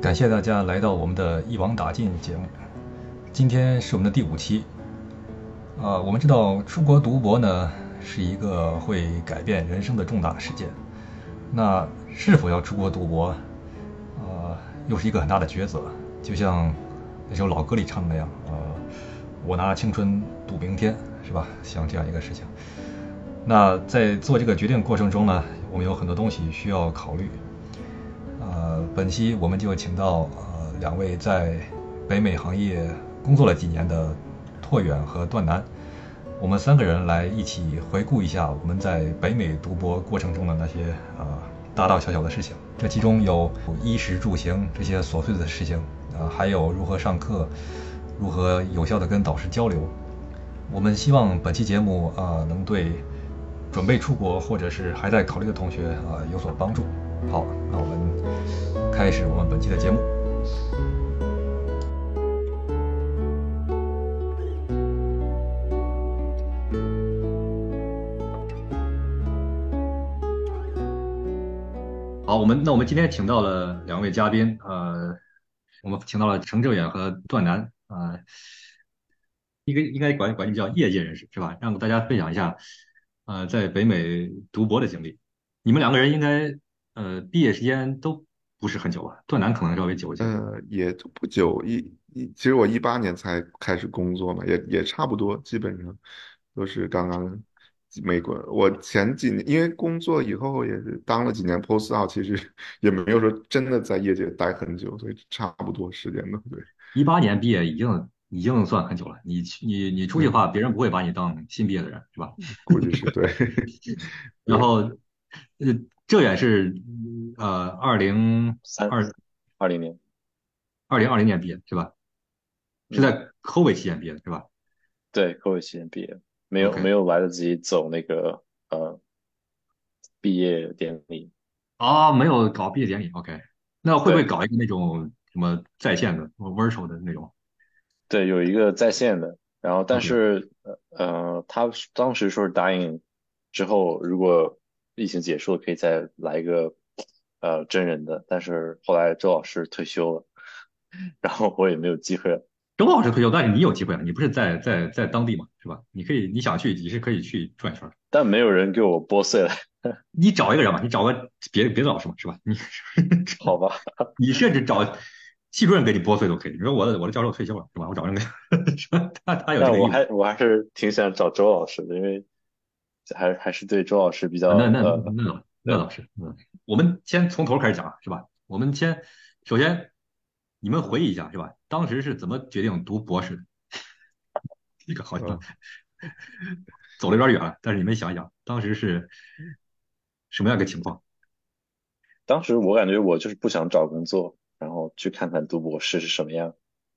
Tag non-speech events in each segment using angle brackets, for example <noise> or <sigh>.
感谢大家来到我们的一网打尽节目。今天是我们的第五期。啊，我们知道出国读博呢是一个会改变人生的重大事件。那是否要出国读博，啊，又是一个很大的抉择。就像那首老歌里唱的那样，呃，我拿青春赌明天，是吧？像这样一个事情。那在做这个决定过程中呢，我们有很多东西需要考虑。本期我们就请到呃两位在北美行业工作了几年的。拓远和段南，我们三个人来一起回顾一下我们在北美读博过程中的那些呃大大小小的事情。这其中有衣食住行这些琐碎的事情，啊，还有如何上课，如何有效的跟导师交流。我们希望本期节目啊能对准备出国或者是还在考虑的同学啊有所帮助。好，那我们开始我们本期的节目。好，我们那我们今天请到了两位嘉宾，呃，我们请到了程正远和段楠，啊，应该应该管管你叫业界人士是吧？让大家分享一下，呃，在北美读博的经历。你们两个人应该呃毕业时间都不是很久吧？段楠可能稍微久一些。呃，也不久，一一其实我一八年才开始工作嘛，也也差不多，基本上都是刚刚。美国，我前几年因为工作以后也是当了几年 postdoc，其实 <laughs> 也没有说真的在业界待很久，所以差不多时间的。对，一八年毕业已经已经算很久了。你你你出去的话，别人不会把你当新毕业的人，是吧？<laughs> 估计是对。<laughs> 然后，呃，这也是呃二零三二二零年，二零二零年毕业是吧？是在 COVID 期间毕业的是吧？对，COVID 期间毕业。没有没有来得及走那个呃毕业典礼啊，没有搞毕业典礼。OK，那会不会搞一个那种什么在线的 virtual 的那种？对，有一个在线的，然后但是呃呃，他当时说是答应之后，如果疫情结束了，可以再来一个呃真人的，但是后来周老师退休了，然后我也没有机会了。周老师退休，但是你有机会啊！你不是在在在当地嘛，是吧？你可以，你想去，你是可以去转一圈。但没有人给我拨穗了。<laughs> 你找一个人吧，你找个别别的老师嘛，是吧？你 <laughs> 好吧，<laughs> 你甚至找系主任给你拨穗都可以。你说我的我的教授退休了，是吧？我找人给他他有。但我还我还是挺想找周老师的，因为还还是对周老师比较。那那那那老师，嗯，我们先从头开始讲，是吧？我们先首先。你们回忆一下是吧？当时是怎么决定读博士的？<laughs> 这个好像 <laughs> 走的有点远了，但是你们想一想，当时是什么样一个情况？当时我感觉我就是不想找工作，然后去看看读博士是什么样。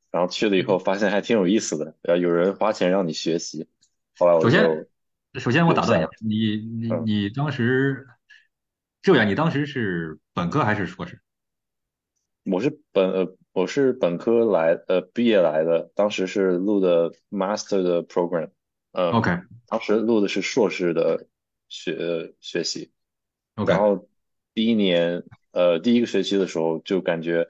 然后去了以后发现还挺有意思的，然后有人花钱让你学习。后来我首先首先我打断一下，你你你当时这样，你当时是本科还是硕士？我是本呃。我是本科来呃毕业来的，当时是录的 master 的 program，呃，OK，当时录的是硕士的学学习，OK，然后第一年呃第一个学期的时候就感觉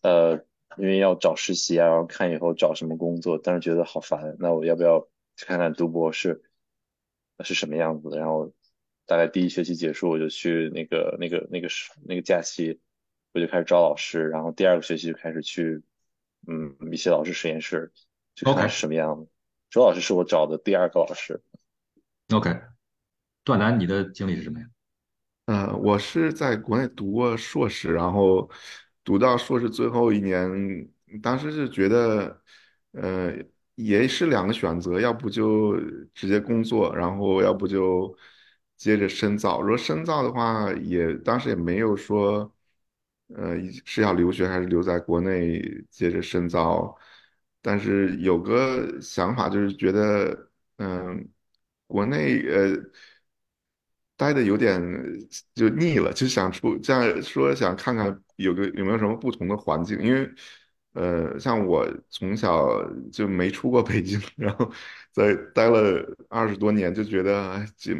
呃因为要找实习啊，然后看以后找什么工作，但是觉得好烦，那我要不要去看看读博士是什么样子的？然后大概第一学期结束，我就去那个那个那个是那个假期。我就开始招老师，然后第二个学期就开始去，嗯，一些老师实验室去看是什么样子。周老师是我找的第二个老师。OK，段楠，你的经历是什么呀？呃，我是在国内读过硕士，然后读到硕士最后一年，当时是觉得，呃，也是两个选择，要不就直接工作，然后要不就接着深造。如果深造的话，也当时也没有说。呃，是要留学还是留在国内接着深造？但是有个想法，就是觉得，嗯，国内呃待的有点就腻了，就想出这样说，想看看有个有没有什么不同的环境。因为，呃，像我从小就没出过北京，<laughs> 然后在待了二十多年，就觉得就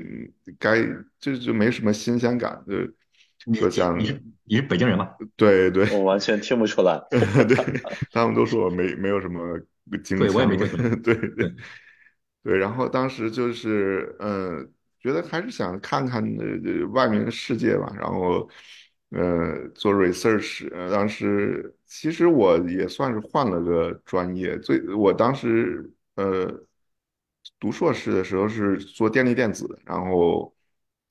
该就就没什么新鲜感，就。你说想你是你是北京人吗？<laughs> 对对我完全听不出来。<laughs> 对，他们都说我没没有什么京对我也没腔听出来对对对，然后当时就是呃，觉得还是想看看呃外面的世界吧，然后呃做 research，呃当时其实我也算是换了个专业，最我当时呃读硕士的时候是做电力电子，然后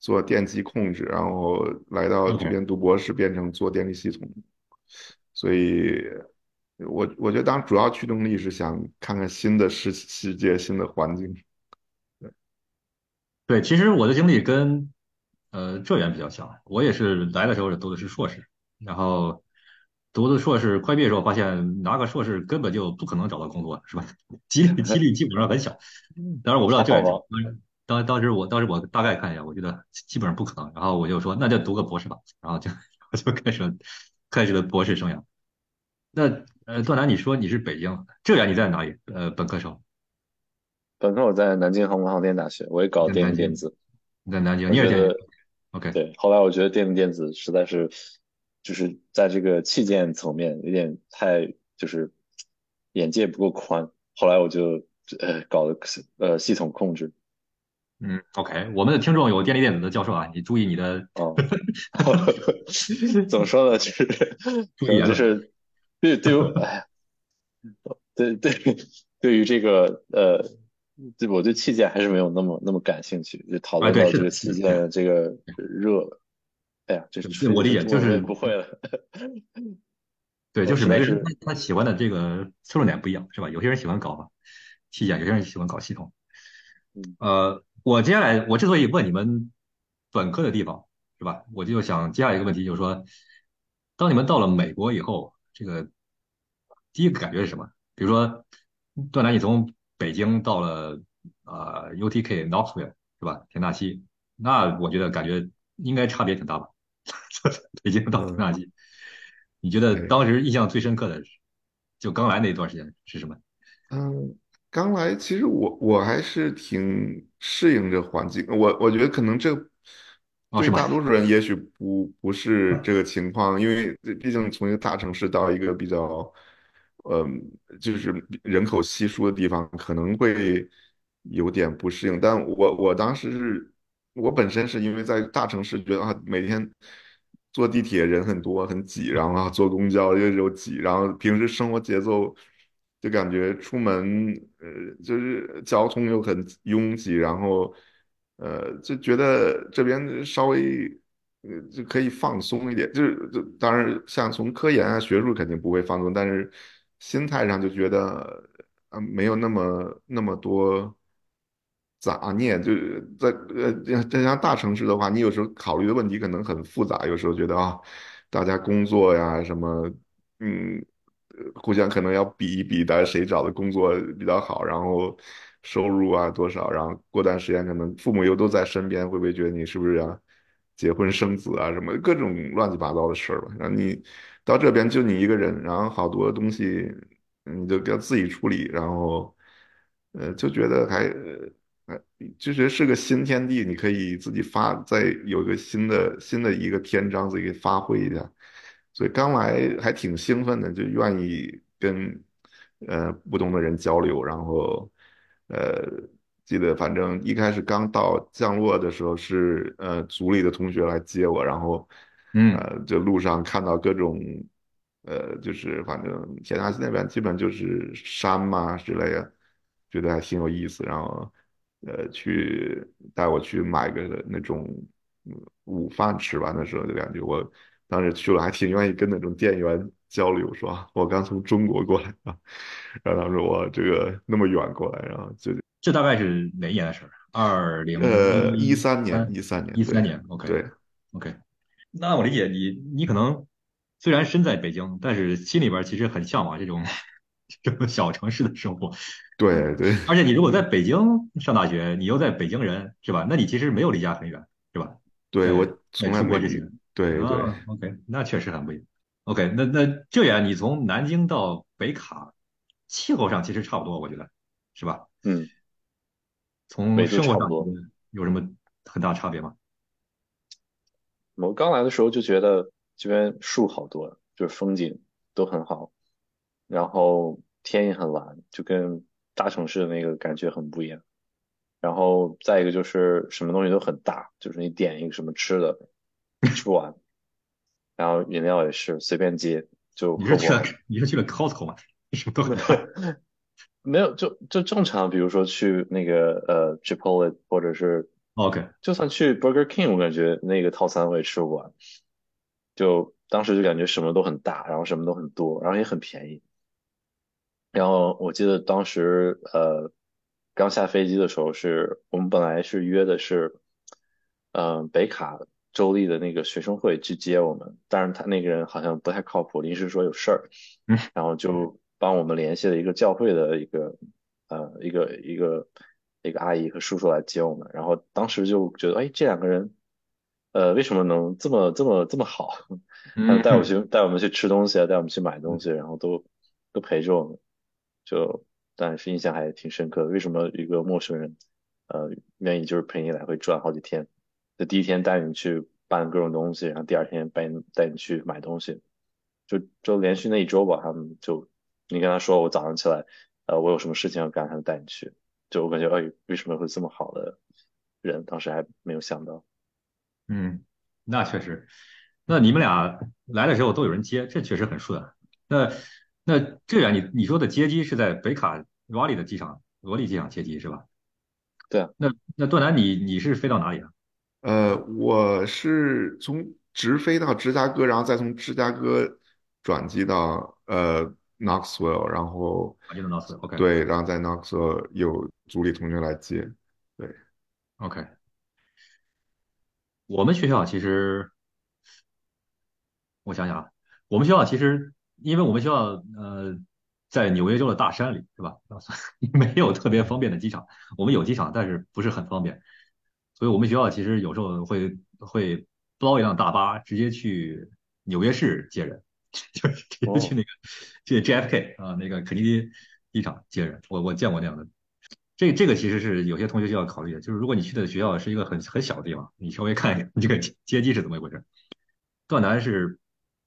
做电机控制，然后来到这边读博士变成做电力系统，所以我我觉得当主要驱动力是想看看新的世世界、新的环境。<laughs> 对。对，其实我的经历跟呃浙源比较像，我也是来的时候读的是硕士，然后读的硕士，快毕业的时候发现拿个硕士根本就不可能找到工作，是吧？几率几率基本上很小。当然我不知道浙源当当时我当时我大概看一下，我觉得基本上不可能，然后我就说那就读个博士吧，然后就我 <laughs> 就开始了开始了博士生涯。那呃，段楠，你说你是北京，浙源你在哪里？呃，本科时候本科我在南京航空航天大学，我也搞电在南京力电子。你在南京，你也是？OK，对，后来我觉得电力电子实在是，就是在这个器件层面有点太就是眼界不够宽，后来我就呃搞了呃系统控制。嗯，OK，我们的听众有电力电子的教授啊，你注意你的哦，<laughs> 怎么说呢？就是注意。就是对对于哎，对对对于这个呃，对我对器件还是没有那么那么感兴趣，就讨论到这个器件的这个热，哎呀，这对，我理解，就是不会了，<laughs> 对，我就是每个人是他他喜欢的这个侧重点不一样，是吧？有些人喜欢搞器件，有些人喜欢搞系统。嗯呃，我接下来我之所以问你们本科的地方，是吧？我就想接下来一个问题，就是说，当你们到了美国以后，这个第一个感觉是什么？比如说，段楠，你从北京到了啊、呃 UTK Knoxville，是吧？田纳西，那我觉得感觉应该差别挺大吧？<laughs> 北京到田纳嗯，西，你觉得。当时印象最深刻的，就刚来那一段时间是什么？嗯，刚来，其实我我还是挺适应这环境。我我觉得可能这？对大多数人也许不不是这个情况，因为毕竟从一个大城市到一个比较，嗯，就是人口稀疏的地方，可能会有点不适应。但我我当时是，我本身是因为在大城市，觉得啊，每天坐地铁人很多很挤，然后啊坐公交又又挤，然后平时生活节奏就感觉出门呃就是交通又很拥挤，然后呃就觉得这边稍微呃就可以放松一点，就是就当然像从科研啊学术肯定不会放松，但是心态上就觉得啊没有那么那么多。杂念，就是在呃，这像大城市的话，你有时候考虑的问题可能很复杂，有时候觉得啊，大家工作呀什么，嗯，互相可能要比一比大家，谁找的工作比较好，然后收入啊多少，然后过段时间可能父母又都在身边，会不会觉得你是不是要结婚生子啊什么各种乱七八糟的事儿吧？然后你到这边就你一个人，然后好多东西你就要自己处理，然后呃就觉得还。呃就觉得是个新天地，你可以自己发，再有一个新的新的一个篇章，自己发挥一下。所以刚来还挺兴奋的，就愿意跟呃不同的人交流。然后呃，记得反正一开始刚到降落的时候是呃组里的同学来接我，然后嗯呃就路上看到各种呃就是反正田纳西那边基本就是山嘛之类的，觉得还挺有意思。然后呃去带我去买个那种嗯午饭吃完的时候就感觉我当时去了还挺愿意跟那种店员交流，说啊我刚从中国过来啊，<laughs> 然后他说我这个那么远过来，然后就这大概是哪一年的事儿？二零呃一一三年三一三年对一三年，OK 对 OK。那我理解你，你可能虽然身在北京，但是心里边儿其实很向往这种 <laughs> 这种小城市的生活。嗯，对对而且你如果在北京上大学，你又在北京人，是吧？那你其实没有离家很远，是吧？对，我从来没离，出国之前对对。啊，OK，那确实很不一样。OK，那那这样你从南京到北卡，气候上其实差不多，我觉得是吧？嗯，从纬度生活上差不多。有什么很大差别吗？我刚来的时候就觉得这边树好多，就是风景都很好，然后天也很蓝，就跟大城市的那个感觉很不一样。然后再一个就是什么东西都很大，就是你点一个什么吃的吃不完，然后饮料也是随便接就你是去了喝不完。你是去了 Costco 吗？<laughs> 什么都很大。<laughs> 没有，就就正常，比如说去那个呃 Chipotle 或者是 OK，就算去 Burger King，我感觉那个套餐我也吃不完。就当时就感觉什么都很大，然后什么都很多，然后也很便宜。然后我记得当时呃刚下飞机的时候是，我们本来是约的是，嗯、北卡州立的那个学生会去接我们，但是他那个人好像不太靠谱，临时说有事儿，嗯然后就帮我们联系了一个教会的一个呃一个一个一个阿姨和叔叔来接我们，然后当时就觉得，哎，这两个人。呃，为什么能这么这么这么好？他们带我去带我们去吃东西啊，带我们去买东西，然后都都陪着我们，就但是印象还挺深刻的。为什么一个陌生人，呃，愿意就是陪你来回转好几天？就第一天带你去办各种东西，然后第二天带你带你去买东西，就就连续那一周吧，他们就你跟他说我早上起来，呃，我有什么事情要干，他就带你去。就我感觉，哎，为什么会这么好的人？当时还没有想到。嗯，那确实。那你们俩来的时候都有人接，这确实很顺。那那这样，你你说的接机是在北卡罗里的机场，罗里机场接机是吧？对啊，那那段南你你是飞到哪里啊？呃，我是从直飞到芝加哥，然后再从芝加哥转机到呃 Knoxville，然后对，然后在 Knoxville 有组里同学来接，对，OK。我们学校其实，我想想啊，我们学校其实，因为我们学校呃在纽约州的大山里，是吧？<laughs> 没有特别方便的机场。我们有机场，但是不是很方便，所以我们学校其实有时候会会包一辆大巴直接去纽约市接人，就是直接去那个去 JFK 啊那个肯尼迪机场接人。我我见过那样的。这这个其实是有些同学需要考虑的，就是如果你去的学校是一个很很小的地方，你稍微看一看这个接接机是怎么一回事。段南是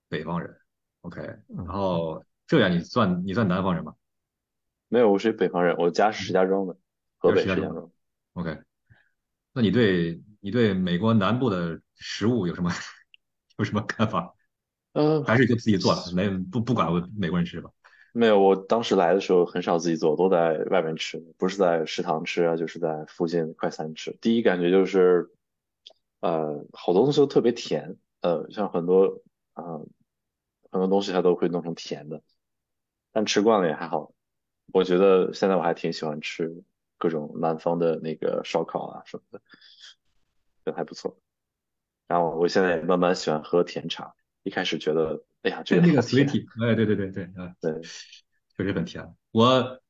北方人，OK，然后这样你算你算南方人吗没有，我是北方人，我家是石家庄的，河北石家庄。？OK，那你对你对美国南部的食物有什么 <laughs> 有什么看法？嗯，还是就自己做了，没不不管美国人吃吧？没有，我当时来的时候很少自己做，都在外面吃，不是在食堂吃啊，就是在附近快餐吃。第一感觉就是，呃，好多东西都特别甜，呃，像很多啊、呃很多东西它都会弄成甜的，但吃惯了也还好。我觉得现在我还挺喜欢吃各种南方的那个烧烤啊什么的，觉得还不错。然后我现在也慢慢喜欢喝甜茶，一开始觉得，哎呀，这那个个好甜，sweetie，哎，对对对对啊，对，<laughs> 确实很甜。我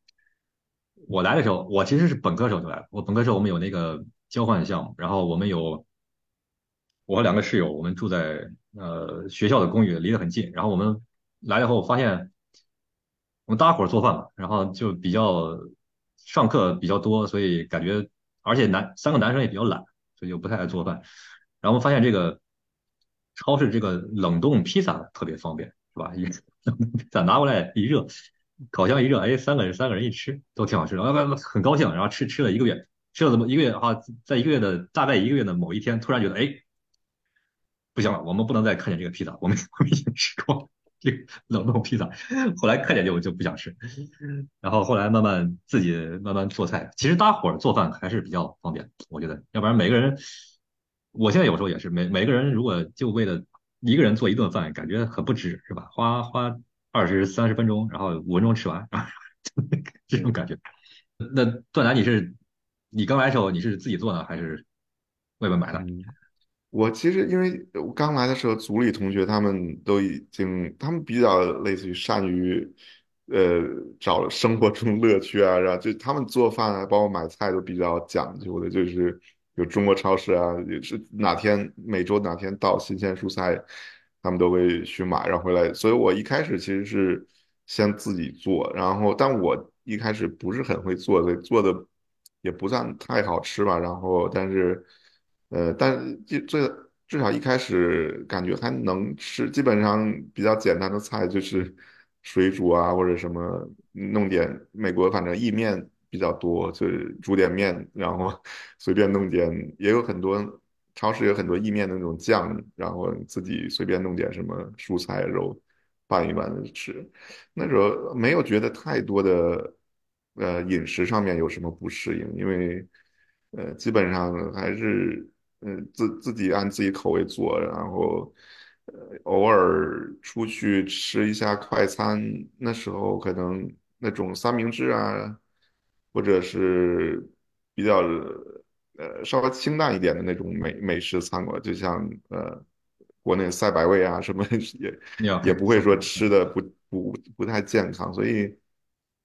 我来的时候，我其实是本科时候就来了。我本科时候我们有那个交换项目，然后我们有我和两个室友，我们住在呃学校的公寓，离得很近。然后我们来了以后发现，我们大伙儿做饭嘛，然后就比较上课比较多，所以感觉而且男三个男生也比较懒，所以就不太爱做饭。然后我们发现这个超市这个冷冻披萨特别方便，是吧？一冷冻披萨拿过来一热，烤箱一热，哎，三个人三个人一吃都挺好吃的，啊，不很高兴。然后吃吃了一个月，吃了这么一个月啊，在一个月的大概一个月的某一天，突然觉得哎，不行了，我们不能再看见这个披萨，我们我们已经吃过了这个冷冻披萨，后来看见就就不想吃，然后后来慢慢自己慢慢做菜。其实大伙做饭还是比较方便，我觉得，要不然每个人，我现在有时候也是每每个人如果就为了一个人做一顿饭，感觉很不值，是吧？花花二十三十分钟，然后五分钟吃完，然后 <laughs> 这种感觉。那段楠，你是你刚来的时候你是自己做呢，还是外面买的？我其实因为我刚来的时候，组里同学他们都已经，他们比较类似于善于，呃，找生活中乐趣啊，然后就他们做饭啊，包括买菜都比较讲究的，就是有中国超市啊，也是哪天每周哪天到新鲜蔬菜，他们都会去买，然后回来。所以我一开始其实是先自己做，然后但我一开始不是很会做，所以做的也不算太好吃吧。然后但是。呃，但是这这至少一开始感觉还能吃，基本上比较简单的菜就是水煮啊或者什么，弄点美国反正意面比较多，就是煮点面，然后 <laughs> 随便弄点，也有很多超市有很多意面的那种酱，然后自己随便弄点什么蔬菜肉拌一拌吃。那时候没有觉得太多的呃饮食上面有什么不适应，因为呃基本上还是。嗯，自自己按自己口味做，然后呃偶尔出去吃一下快餐，那时候可能那种三明治啊，或者是比较呃稍微清淡一点的那种美美食餐馆，就像呃国内赛百味啊什么 <laughs> 也也不会说吃的不不不太健康，所以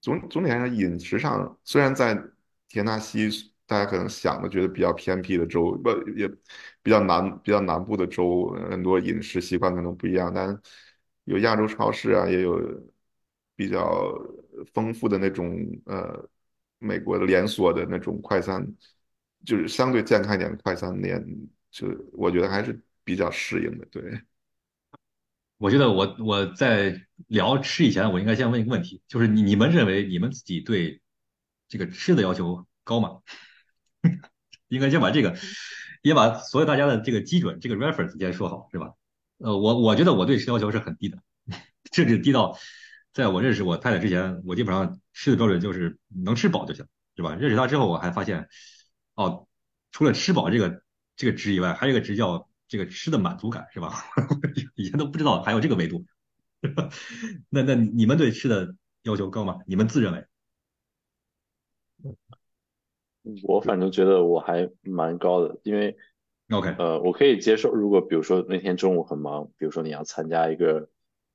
总总体来说饮食上虽然在田纳西。大家可能想的觉得比较偏僻的州，不也比较南比较南部的州，很多饮食习惯可能不一样，但有亚洲超市啊，也有比较丰富的那种呃美国的连锁的那种快餐，就是相对健康一点的快餐店，就我觉得还是比较适应的。对，我觉得我我在聊吃以前，我应该先问一个问题，就是你你们认为你们自己对这个吃的要求高吗？<laughs> 应该先把这个，也把所有大家的这个基准，这个 reference 先说好，是吧？呃，我我觉得我对吃要求是很低的，<laughs> 甚至低到在我认识我太太之前，我基本上吃的标准就是能吃饱就行，是吧？认识他之后，我还发现，哦，除了吃饱这个这个值以外，还有一个值叫这个吃的满足感，是吧？<laughs> 以前都不知道还有这个维度。<laughs> 那那你们对吃的要求高吗？你们自认为？我反正觉得我还蛮高的，因为，OK，呃，我可以接受，如果比如说那天中午很忙，比如说你要参加一个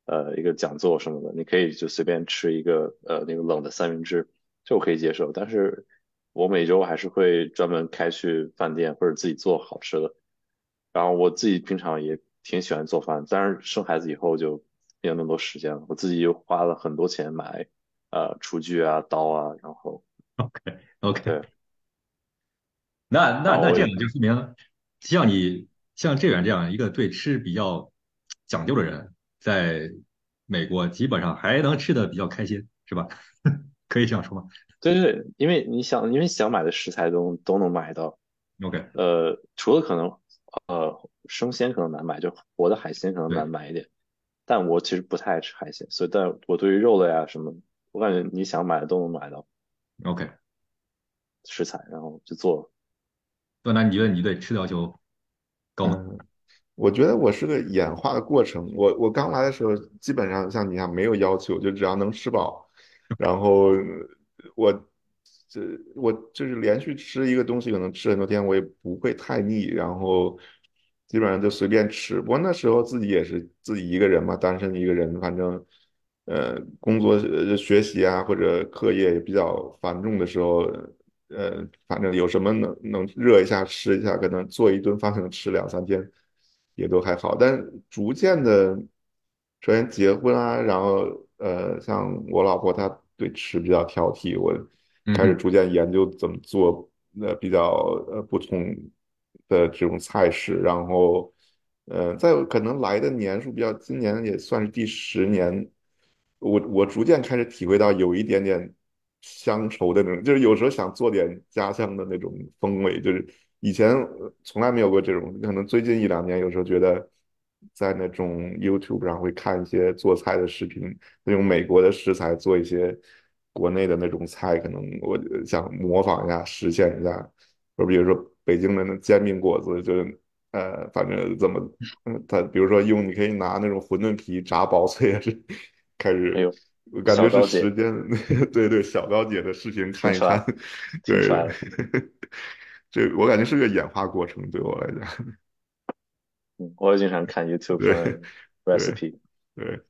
呃一个讲座什么的，你可以就随便吃一个呃那个冷的三明治，这我可以接受。但是我每周还是会专门开去饭店或者自己做好吃的。然后我自己平常也挺喜欢做饭，但是生孩子以后就没有那么多时间了。我自己又花了很多钱买呃厨具啊、刀啊，然后 <laughs> OK OK。那那那这样就说明，像你像这远这样一个对吃比较讲究的人，在美国基本上还能吃的比较开心，是吧？<laughs> 可以这样说吗？对对对，因为你想，因为想买的食材都都能买到。OK，呃，除了可能呃生鲜可能难买，就活的海鲜可能难买一点。但我其实不太爱吃海鲜，所以但我对于肉类啊什么，我感觉你想买的都能买到。OK，食材然后就做。段南，你觉得你对吃的要求高吗？我觉得我是个演化的过程。我我刚来的时候，基本上像你一样没有要求，就只要能吃饱。<laughs> 然后我这我就是连续吃一个东西，可能吃很多天，我也不会太腻。然后基本上就随便吃。不过那时候自己也是自己一个人嘛，单身一个人，反正呃工作学习啊或者课业也比较繁重的时候。呃，反正有什么能能热一下吃一下，可能做一顿饭可能吃两三天，也都还好。但逐渐的，首先结婚啊，然后呃，像我老婆她对吃比较挑剔，我开始逐渐研究怎么做呃比较呃不同的这种菜式，然后呃，在可能来的年数比较，今年也算是第十年，我我逐渐开始体会到有一点点。乡愁的那种，就是有时候想做点家乡的那种风味，就是以前从来没有过这种，可能最近一两年，有时候觉得在那种 YouTube 上会看一些做菜的视频，用美国的食材做一些国内的那种菜，可能我想模仿一下，实现一下。就比如说北京的那煎饼果子，就是呃，反正怎么，嗯，他比如说用你可以拿那种馄饨皮炸薄脆，还是开始。我感觉是时间，<laughs> 对对，小高姐的视频看一看，对，<laughs> 这我感觉是个演化过程，对我来讲。<laughs> 嗯，我也经常看 YouTube recipe。对，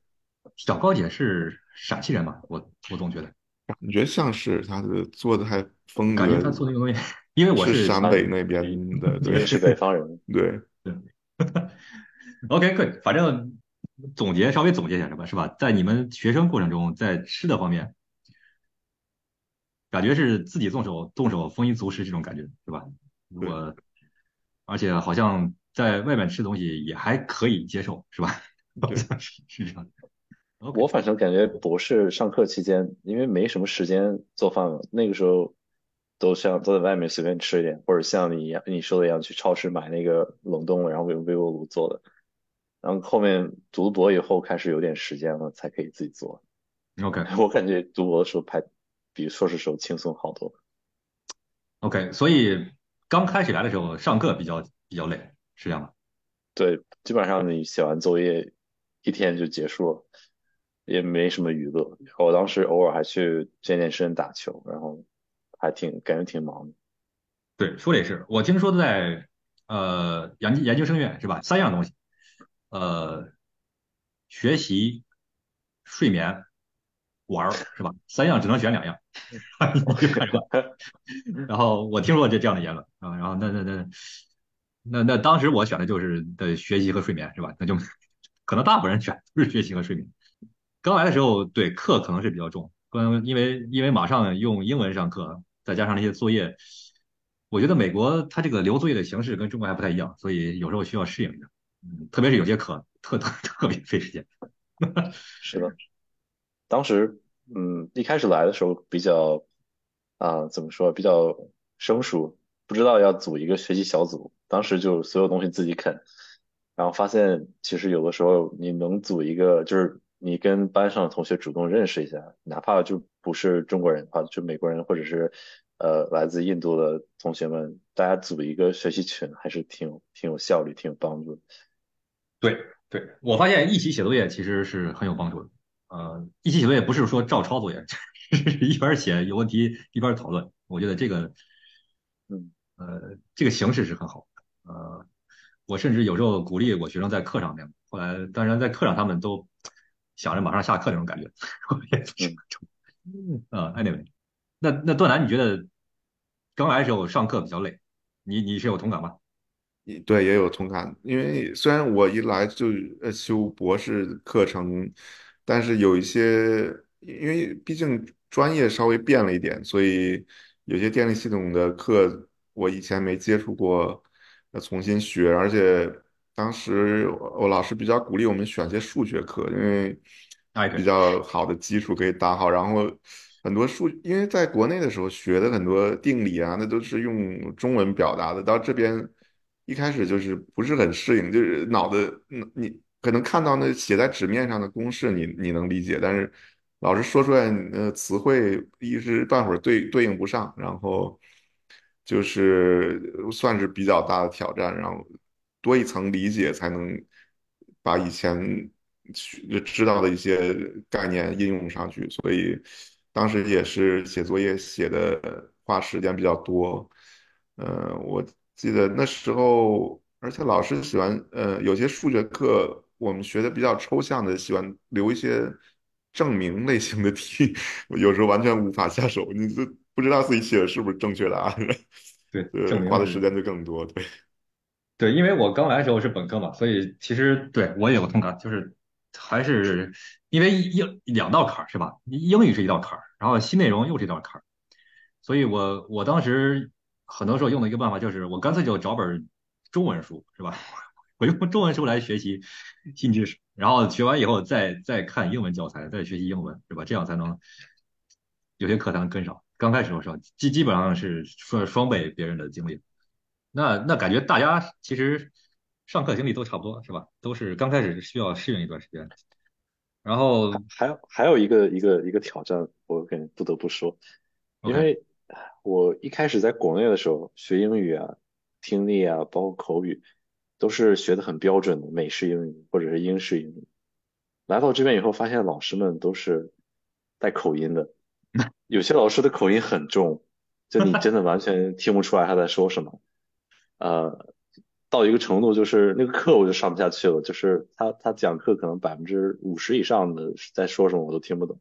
小高姐是陕西人嘛？我我总觉得，感觉像是她的做的还风格，感觉她做那个东西，因为我是陕北那边的，对，是北方人，<laughs> 对对。OK，可以，反正。总结稍微总结一下什么是吧？在你们学生过程中，在吃的方面，感觉是自己动手动手丰衣足食这种感觉是吧？我而且好像在外面吃东西也还可以接受，是吧？<laughs> 好像是是这样。OK 我反正感觉博士上课期间，因为没什么时间做饭了，那个时候都像都在外面随便吃一点，或者像你一样你说的一样去超市买那个冷冻的，然后用微波炉做的。然后后面读博以后开始有点时间了，才可以自己做。OK 我感觉读博的时候还比硕士时候轻松好多。OK，所以刚开始来的时候上课比较比较累，是这样吗？对，基本上你写完作业一天就结束了，也没什么娱乐。我当时偶尔还去健健身、打球，然后还挺感觉挺忙的。对，说的也是。我听说在呃研研究生院是吧？三样东西，呃，学习、睡眠、玩儿是吧？三样只能选两样，你就开始了。然后我听说过这这样的言论啊，然后那那那那那当时我选的就是的学习和睡眠是吧？那就可能大部分人选都是学习和睡眠。刚来的时候，对课可能是比较重，关因为因为马上用英文上课，再加上那些作业，我觉得美国它这个留作业的形式跟中国还不太一样，所以有时候需要适应一下。嗯，特别是有些课特特特别费时间。<laughs> 是的，当时嗯一开始来的时候比较啊、怎么说比较生疏，不知道要组一个学习小组，当时就所有东西自己啃，然后发现其实有的时候你能组一个，就是你跟班上的同学主动认识一下，哪怕就不是中国人啊，就美国人或者是呃来自印度的同学们，大家组一个学习群还是挺挺有效率、挺有帮助的。对对，我发现一起写作业其实是很有帮助的。呃，一起写作业不是说照抄作业，是一边写有问题一边讨论。我觉得这个，嗯，呃，这个形式是很好的。呃，我甚至有时候鼓励我学生在课上面，后来当然在课上他们都想着马上下课那种感觉，<laughs> 我也不是很呃，anyway，那那段楠，你觉得刚来的时候上课比较累，你你是有同感吗？对，也有同感。因为虽然我一来就呃修博士课程，但是有一些，因为毕竟专业稍微变了一点，所以有些电力系统的课我以前没接触过，要重新学。而且当时我我老师比较鼓励我们选些数学课，因为哎，对比较好的基础可以打好。然后很多数，因为在国内的时候学的很多定理啊，那都是用中文表达的，到这边。一开始就是不是很适应，就是脑子，嗯你可能看到那写在纸面上的公式你，你能理解，但是老师说出来，呃，词汇一时半会儿对对应不上，然后就是算是比较大的挑战，然后多一层理解才能把以前学知道的一些概念应用上去，所以当时也是写作业写的花时间比较多。呃，我记得那时候，而且老师喜欢，呃，有些数学课我们学的比较抽象的，喜欢留一些证明类型的题，我 <laughs> 有时候完全无法下手，你就不知道自己写的是不是正确答案，<laughs> 对，花的时间就更多，对。对，因为我刚来的时候是本科嘛，所以其实对我也有同感，就是还是因为英两道坎儿是吧？英语是一道坎儿，然后新内容又是一道坎儿，所以我我当时很多时候用的一个办法就是我干脆就找本中文书是吧？我用中文书来学习新知识，然后学完以后再再看英文教材，再学习英文是吧？这样才能有些课才能跟上。刚开始的时候基基本上是双双倍别人的精力。那那感觉大家其实上课经历都差不多是吧？都是刚开始需要适应一段时间，然后还有还有一个一个一个挑战，我感觉不得不说，因为我一开始在国内的时候学英语啊、听力啊，包括口语，都是学的很标准的美式英语或者是英式英语。来到这边以后，发现老师们都是带口音的，有些老师的口音很重，就你真的完全听不出来他在说什么。呃，到一个程度，就是那个课我就上不下去了，就是他他讲课可能百分之五十以上的在说什么我都听不懂。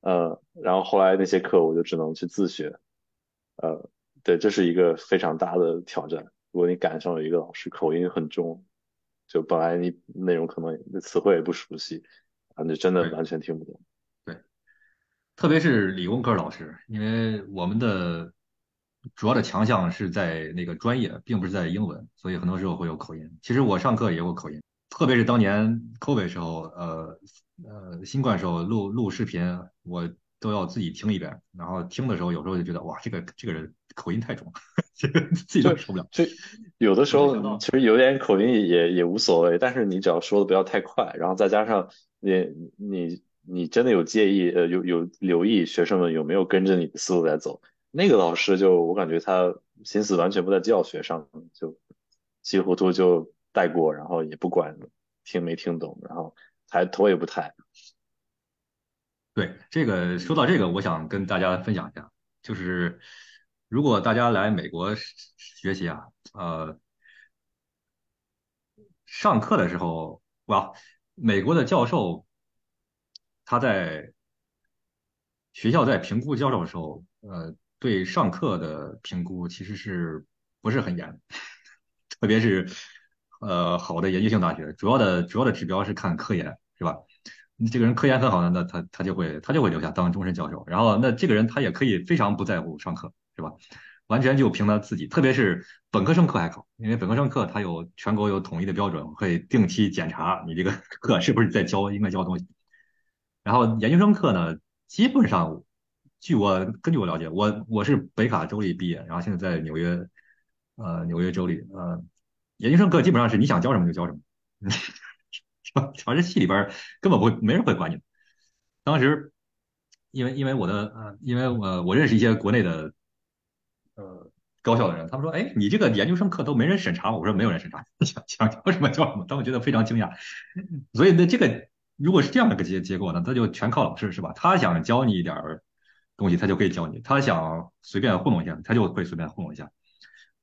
呃，然后后来那些课我就只能去自学。呃，对，这是一个非常大的挑战。如果你赶上有一个老师口音很重，就本来你内容可能词汇也不熟悉，啊，你真的完全听不懂。对，特别是理工科老师，因为我们的主要的强项是在那个专业，并不是在英文，所以很多时候会有口音。其实我上课也有口音，特别是当年 COVID 时候，呃呃，新冠时候录录视频，我都要自己听一遍，然后听的时候有时候就觉得哇，这个这个人口音太重，这个自己都受不了。就有的时候其实有点口音也也无所谓，但是你只要说的不要太快，然后再加上你你你真的有介意呃有有留意学生们有没有跟着你的思路在走。那个老师就我感觉他心思完全不在教学上，就稀里糊涂就带过，然后也不管听没听懂，然后抬头也不抬。对，这个说到这个，我想跟大家分享一下，就是如果大家来美国学习啊，呃，上课的时候，哇，美国的教授他在学校在评估教授的时候，呃。对上课的评估其实是不是很严，特别是呃好的研究性大学，主要的主要的指标是看科研，是吧？你这个人科研很好的，那他他就会他就会留下当终身教授。然后那这个人他也可以非常不在乎上课，是吧？完全就凭他自己，特别是本科生课还好，因为本科生课他有全国有统一的标准，会定期检查你这个 <laughs> 课是不是在教应该教的东西。然后研究生课呢，基本上。据我根据我了解，我我是北卡州立毕业，然后现在在纽约，呃，纽约州立，呃，研究生课基本上是你想教什么就教什么，<laughs> 反正系里边根本不会没人会管你。当时，因为因为我的呃，因为我我认识一些国内的呃高校的人，他们说，哎，你这个研究生课都没人审查，我说没有人审查，<laughs> 想想教什么教什么，他们觉得非常惊讶。所以那这个如果是这样的个结结果呢，那就全靠老师是吧？他想教你一点。东西他就可以教你，他想随便糊弄一下，他就会随便糊弄一下。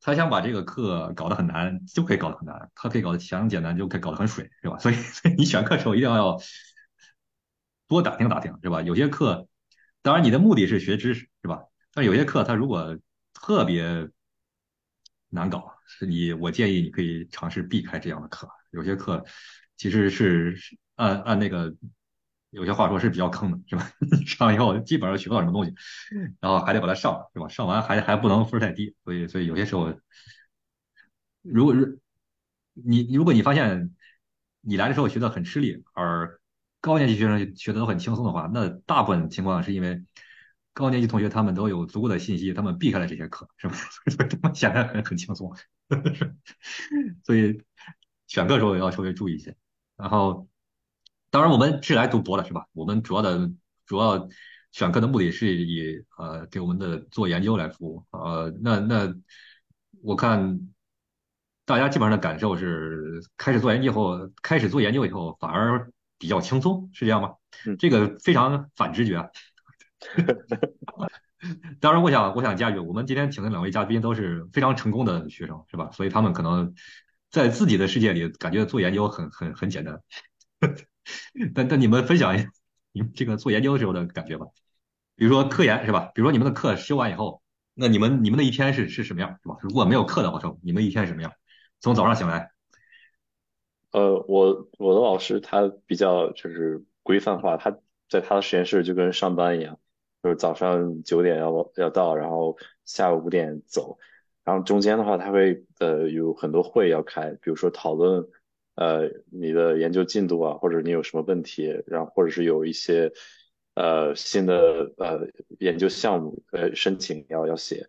他想把这个课搞得很难，就可以搞得很难；他可以搞得想简单，就可以搞得很水，是吧？所以，所以你选课的时候一定要多打听打听，是吧？有些课，当然你的目的是学知识，是吧？但有些课他如果特别难搞，是你我建议你可以尝试避开这样的课。有些课其实是按按那个。有些话说是比较坑的，是吧？<laughs> 上以后基本上学不到什么东西，然后还得把它上，是吧？上完还还不能分太低，所以所以有些时候，如果是你如果你发现你来的时候学的很吃力，而高年级学生学的都很轻松的话，那大部分情况是因为高年级同学他们都有足够的信息，他们避开了这些课，是吧？<laughs> 所以他们显得很很轻松，<laughs> 所以选课时候也要稍微注意一些，然后。当然，我们是来读博的，是吧？我们主要的主要选课的目的是以呃给我们的做研究来服务。呃，那那我看大家基本上的感受是，开始做研究后，开始做研究以后反而比较轻松，是这样吗？这个非常反直觉。<laughs> 当然，我想我想加一句，我们今天请的两位嘉宾都是非常成功的学生，是吧？所以他们可能在自己的世界里感觉做研究很很很简单。<laughs> 但但你们分享一下你们这个做研究的时候的感觉吧，比如说科研是吧？比如说你们的课修完以后，那你们你们的一天是是什么样是吧？如果没有课的话，说你们一天什么样？从早上醒来，呃，我我的老师他比较就是规范化，他在他的实验室就跟上班一样，就是早上九点要要到，然后下午五点走，然后中间的话他会呃有很多会要开，比如说讨论。呃，你的研究进度啊，或者你有什么问题，然后或者是有一些呃新的呃研究项目呃申请要要写，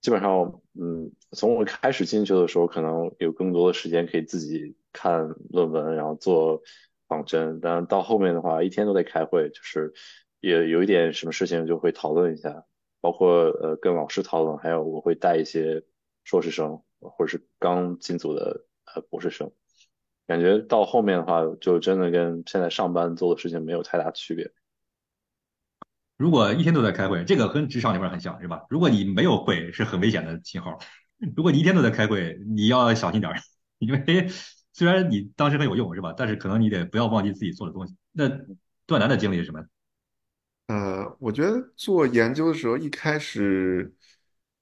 基本上嗯，从我开始进去的时候，可能有更多的时间可以自己看论文，然后做仿真，但到后面的话，一天都在开会，就是也有一点什么事情就会讨论一下，包括呃跟老师讨论，还有我会带一些硕士生或者是刚进组的呃博士生。感觉到后面的话，就真的跟现在上班做的事情没有太大区别。如果一天都在开会，这个跟职场里面很像，是吧？如果你没有会，是很危险的信号。如果你一天都在开会，你要小心点儿，<laughs> 因为虽然你当时很有用，是吧？但是可能你得不要忘记自己做的东西。那段南的经历是什么？呃，我觉得做研究的时候，一开始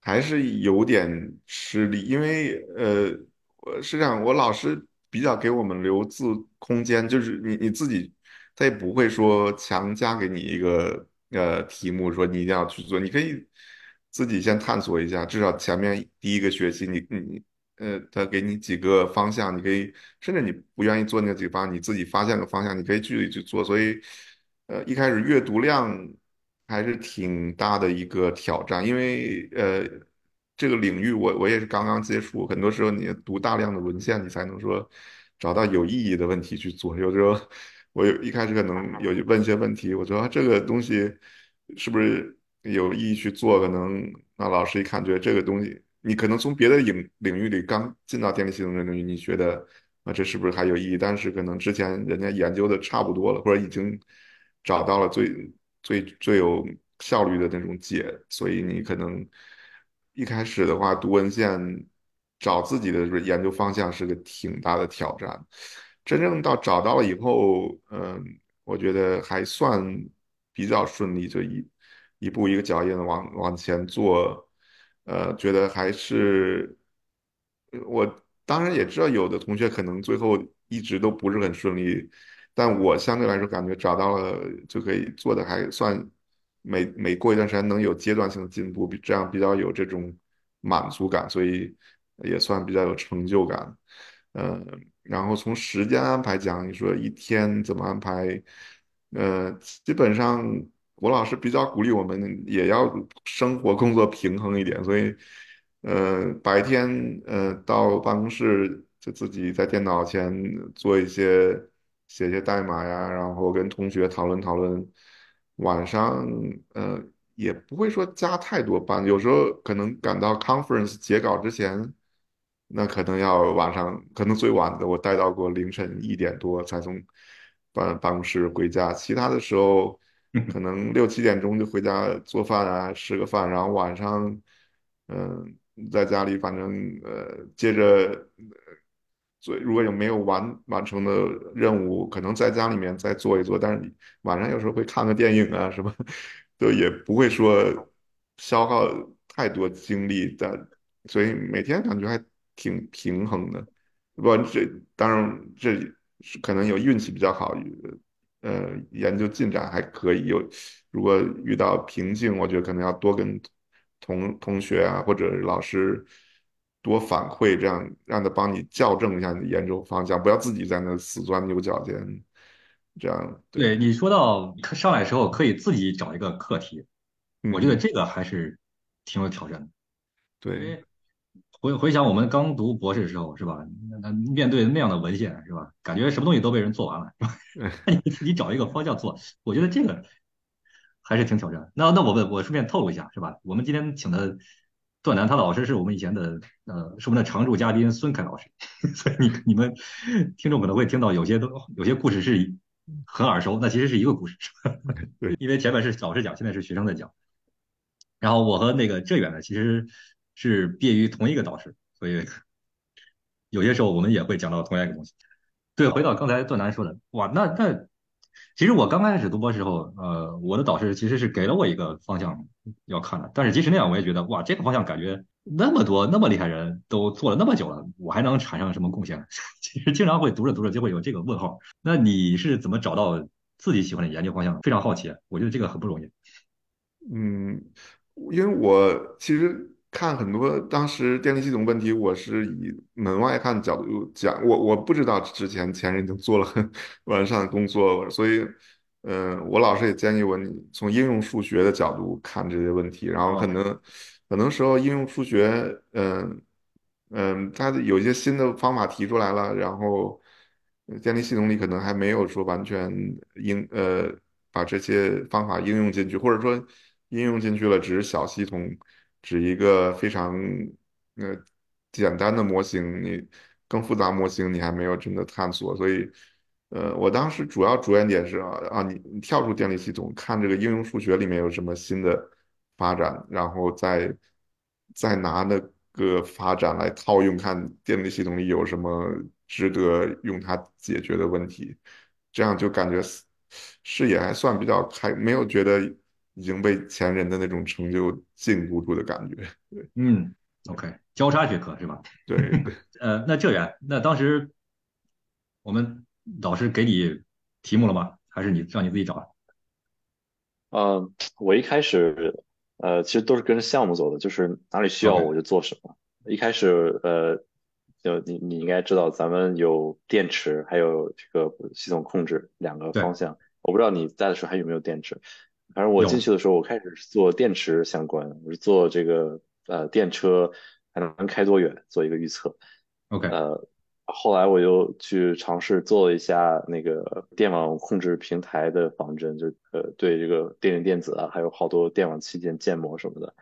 还是有点吃力，因为呃，我是这样，我老师。比较给我们留自空间，就是你你自己，他也不会说强加给你一个呃题目，说你一定要去做，你可以自己先探索一下，至少前面第一个学期你你呃，他给你几个方向，你可以甚至你不愿意做那几个方向，你自己发现个方向，你可以具体去做。所以，呃，一开始阅读量还是挺大的一个挑战，因为呃，这个领域我我也是刚刚接触，很多时候你读大量的文献，你才能说找到有意义的问题去做。有时候我有一开始可能有问一些问题，我说啊这个东西是不是有意义去做？可能那老师一看觉得这个东西。你可能从别的领领域里刚进到电力系统的领域，你觉得啊这是不是还有意义？但是可能之前人家研究的差不多了，或者已经找到了最最最有效率的那种解，所以你可能一开始的话读文献找自己的研究方向是个挺大的挑战。真正到找到了以后，嗯，我觉得还算比较顺利，就一一步一个脚印的往往前做。呃，觉得还是我当然也知道，有的同学可能最后一直都不是很顺利，但我相对来说感觉找到了就可以做的还算每每过一段时间能有阶段性的进步，比这样比较有这种满足感，所以也算比较有成就感。嗯，然后从时间安排讲，你说一天怎么安排？呃，基本上我老师比较鼓励我们也要生活工作平衡一点，所以，呃，白天呃到办公室就自己在电脑前做一些写些代码呀，然后跟同学讨论讨论。晚上呃也不会说加太多班，有时候可能赶到 conference 截稿之前。那可能要晚上，可能最晚的我待到过凌晨一点多才从办办公室回家，其他的时候可能六七点钟就回家做饭啊，吃个饭，然后晚上嗯在家里反正呃接着做，如果有没有完完成的任务，可能在家里面再做一做，但是你晚上有时候会看个电影啊什么，都也不会说消耗太多精力的，所以每天感觉还。挺平衡的，不，这当然这可能有运气比较好，呃，研究进展还可以。有如果遇到瓶颈，我觉得可能要多跟同同学啊或者老师多反馈，这样让他帮你校正一下你的研究方向，不要自己在那死钻牛角尖。这样对你说到上来时候可以自己找一个课题，我觉得这个还是挺有挑战的。对。回回想我们刚读博士的时候，是吧？那面对那样的文献，是吧？感觉什么东西都被人做完了，是吧？<laughs> 那你自己找一个方向做，我觉得这个还是挺挑战。那那我问，我顺便透露一下，是吧？我们今天请的段楠，他老师是我们以前的呃，是我们的常驻嘉宾孙凯老师，<laughs> 所以你你们听众可能会听到有些都有些故事是很耳熟，那其实是一个故事，<laughs> 对，因为前面是老师讲，现在是学生在讲。然后我和那个浙远呢，其实。是毕业于同一个导师，所以有些时候我们也会讲到同样一个东西。对，回到刚才段楠说的，哇，那那其实我刚开始读博时候，呃，我的导师其实是给了我一个方向要看的，但是即使那样，我也觉得哇，这个方向感觉那么多那么厉害人都做了那么久了，我还能产生什么贡献？<laughs> 其实经常会读着读着就会有这个问号。那你是怎么找到自己喜欢的研究方向？非常好奇，我觉得这个很不容易。嗯，因为我其实。看很多当时电力系统问题，我是以门外汉角度讲，我我不知道之前前人已经做了很完善的工作，所以，嗯，我老师也建议我，你从应用数学的角度看这些问题，然后可能很多时候应用数学，嗯嗯，它有一些新的方法提出来了，然后电力系统里可能还没有说完全应呃把这些方法应用进去，或者说应用进去了，只是小系统。指一个非常呃简单的模型，你更复杂模型你还没有真的探索，所以呃我当时主要着眼点是啊啊你你跳出电力系统看这个应用数学里面有什么新的发展，然后再再拿那个发展来套用，看电力系统里有什么值得用它解决的问题，这样就感觉视野还算比较开，没有觉得。已经被前人的那种成就禁锢住的感觉，对，嗯，OK，交叉学科是吧？对，<laughs> 呃，那这样，那当时我们老师给你题目了吗？还是你让你自己找？嗯，我一开始，呃，其实都是跟着项目走的，就是哪里需要我就做什么。一开始，呃，就你你应该知道，咱们有电池，还有这个系统控制两个方向。我不知道你在的时候还有没有电池。反正我进去的时候，我开始是做电池相关的，我是做这个呃电车还能开多远做一个预测。OK，呃，后来我又去尝试做了一下那个电网控制平台的仿真，就呃对这个电源电子啊，还有好多电网器件建模什么的。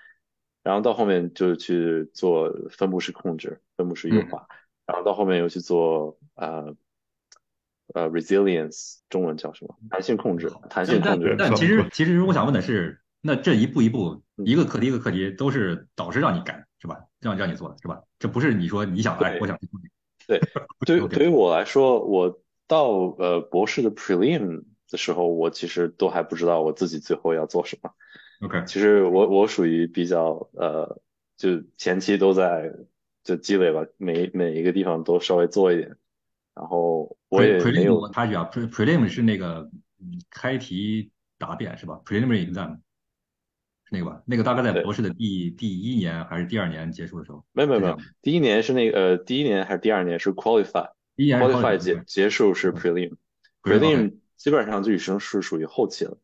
然后到后面就去做分布式控制、分布式优化，然后到后面又去做呃呃 resilience，中文叫什么？弹性控制，弹性控制。但其实其实我想问的是，那这一步一步嗯一个课题一个课题都是导师让你改是吧？让让你做的是吧？这不是你说你想哎我想去做 <laughs> 对于 OK 对于我来说，我到呃博士的 prelim 的时候，我其实都还不知道我自己最后要做什么。OK 其实我我属于比较呃，就前期都在就积累吧，每每一个地方都稍微做一点，然后我也 Pre- 没 prelim 有我插一句啊，pre prelim 是那个嗯开题答辩是吧？preliminary exam 是那个吧？那个大概在博士的第第一年还是第二年结束的时候，没有没有没有第一年是那个呃第一年还是第二年是 qualify 第一年是 qualify qualify，结结束是 prelim Prelim，OK prelim 基本上就已经是属于后期了。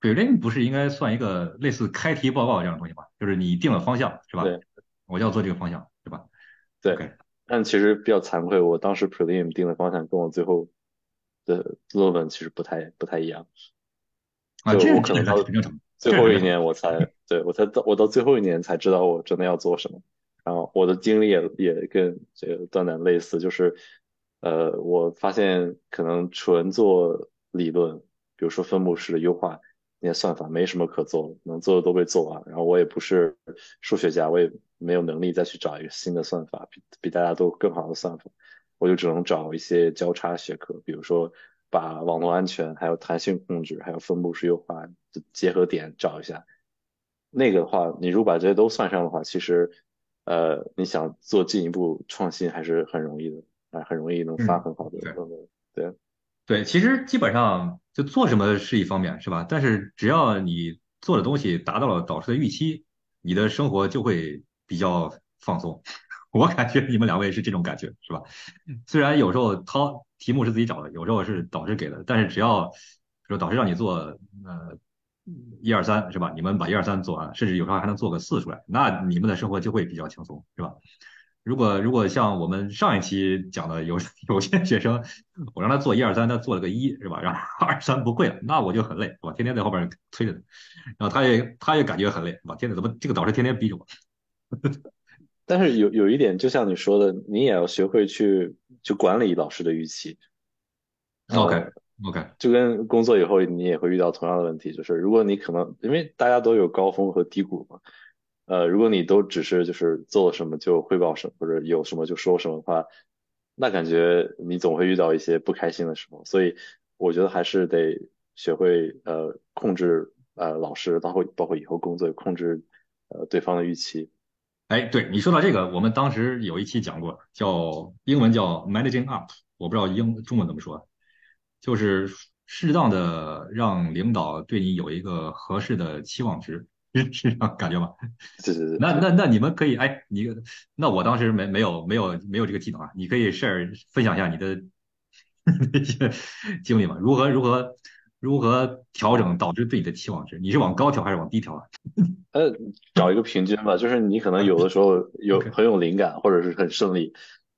prelim 不是应该算一个类似开题报告这样的东西吗？就是你定了方向是吧？对，我要做这个方向对吧？对但其实比较惭愧，我当时 prelim 定的方向跟我最后的论文其实不太不太一样。啊，就这可能到最后一年我才，对，我才到我到最后一年才知道我真的要做什么。然后我的经历也也跟这个段段类似，就是呃，我发现可能纯做理论，比如说分布式的优化那些算法没什么可做，能做的都被做完。然后我也不是数学家，我也没有能力再去找一个新的算法，比比大家都更好的算法，我就只能找一些交叉学科，比如说把网络安全、还有弹性控制、还有分布式优化的结合点找一下。那个的话，你如果把这些都算上的话，其实，呃，你想做进一步创新还是很容易的，啊，很容易能发嗯很好的论文。对，对，其实基本上就做什么是一方面，是吧？但是只要你做的东西达到了导师的预期，你的生活就会比较放松。我感觉你们两位是这种感觉，是吧？虽然有时候他题目是自己找的，有时候是导师给的，但是只要说导师让你做呃一二三，是吧？你们把一二三做完，甚至有时候还能做个四出来，那你们的生活就会比较轻松，是吧？如果如果像我们上一期讲的，有 <laughs> 有些学生，我让他做一二三，他做了个一，是吧？然后二三不会了，那我就很累，是吧？天天在后边催着他，然后他也他也感觉很累，是吧？天天怎么这个导师天天逼着我？<laughs> 但是有有一点，就像你说的，你也要学会去去管理老师的预期。OK 呃 OK，就跟工作以后你也会遇到同样的问题，就是如果你可能因为大家都有高峰和低谷嘛，呃，如果你都只是就是做了什么就汇报什么，或者有什么就说什么的话，那感觉你总会遇到一些不开心的时候，所以我觉得还是得学会呃控制呃老师，包括包括以后工作控制呃对方的预期。哎，对你说到这个，我们当时有一期讲过，叫英文叫 managing up，我不知道英中文怎么说，就是适当的让领导对你有一个合适的期望值，是是这样感觉吗？对对对，那那那你们可以，哎，你那我当时没没有没有没有这个技能啊，你可以 share 分享一下你的 <laughs> 那些经历吗？如何如何如何调整导致自己的期望值？你是往高调还是往低调啊？呃，找一个平均吧，就是你可能有的时候 <laughs> 有很有灵感，或者是很顺利，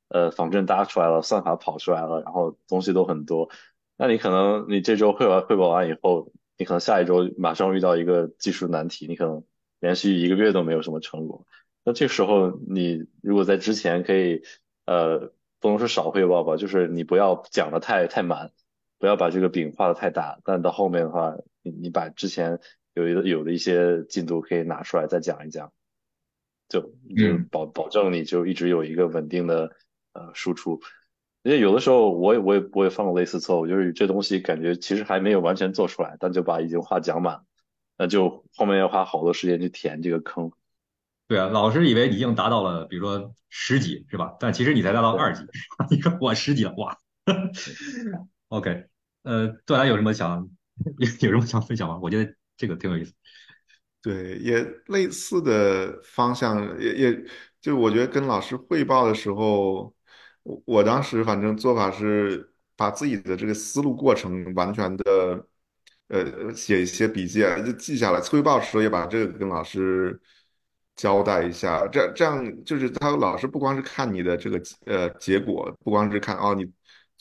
呃，仿真搭出来了，算法跑出来了，然后东西都很多，那你可能你这周汇完汇报完以后，你可能下一周马上遇到一个技术难题，你可能连续一个月都没有什么成果，那这时候你如果在之前可以，呃，不能说少汇报吧，就是你不要讲的太太满，不要把这个饼画的太大，但到后面的话，你你把之前有一有的一些进度可以拿出来再讲一讲，就就嗯保保证你就一直有一个稳定的呃输出。因为有的时候我也我也我也犯过类似错误，就是这东西感觉其实还没有完全做出来，但就把已经话讲满，那就后面要花好多时间去填这个坑。对啊，老师以为已经达到了，比如说十级是吧？但其实你才达到二级，<laughs> 你说我十级了，哇！<laughs> OK，呃，段兰有什么想有有什么想分享吗？我觉得这个挺有意思。对，也类似的方向，也也就我觉得跟老师汇报的时候，我我当时反正做法是把自己的这个思路过程完全的，呃，写一些笔记啊，就记下来。汇报的时候也把这个跟老师交代一下，这这样就是他老师不光是看你的这个呃结果，不光是看哦你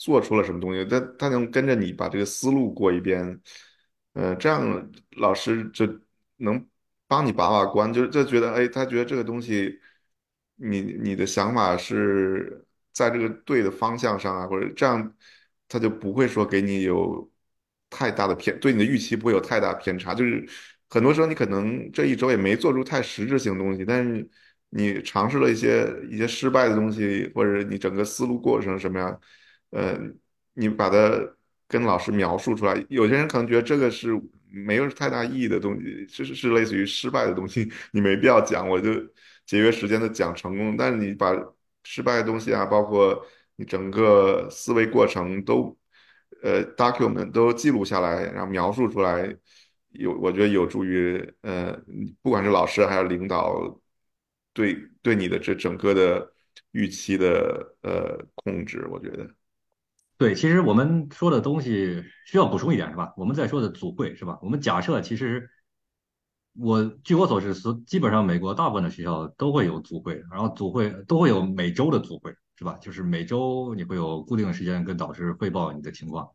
做出了什么东西，他他能跟着你把这个思路过一遍，呃，这样老师就能。帮你把把关，就就觉得，哎，他觉得这个东西，你你的想法是在这个对的方向上啊，或者这样，他就不会说给你有太大的偏，对你的预期不会有太大偏差。就是很多时候你可能这一周也没做出太实质性的东西，但是你尝试了一些一些失败的东西，或者你整个思路过程什么样，呃，你把它跟老师描述出来，有些人可能觉得这个是。没有太大意义的东西，其实是类似于失败的东西，<laughs> 你没必要讲，我就节约时间的讲成功。但是你把失败的东西啊，包括你整个思维过程都呃 document 都记录下来，然后描述出来，有我觉得有助于呃，不管是老师还是领导，对对你的这整个的预期的呃控制，我觉得。对，其实我们说的东西需要补充一点，是吧？我们在说的组会，是吧？我们假设，其实我据我所知，是基本上美国大部分的学校都会有组会，然后组会都会有每周的组会，是吧？就是每周你会有固定的时间跟导师汇报你的情况。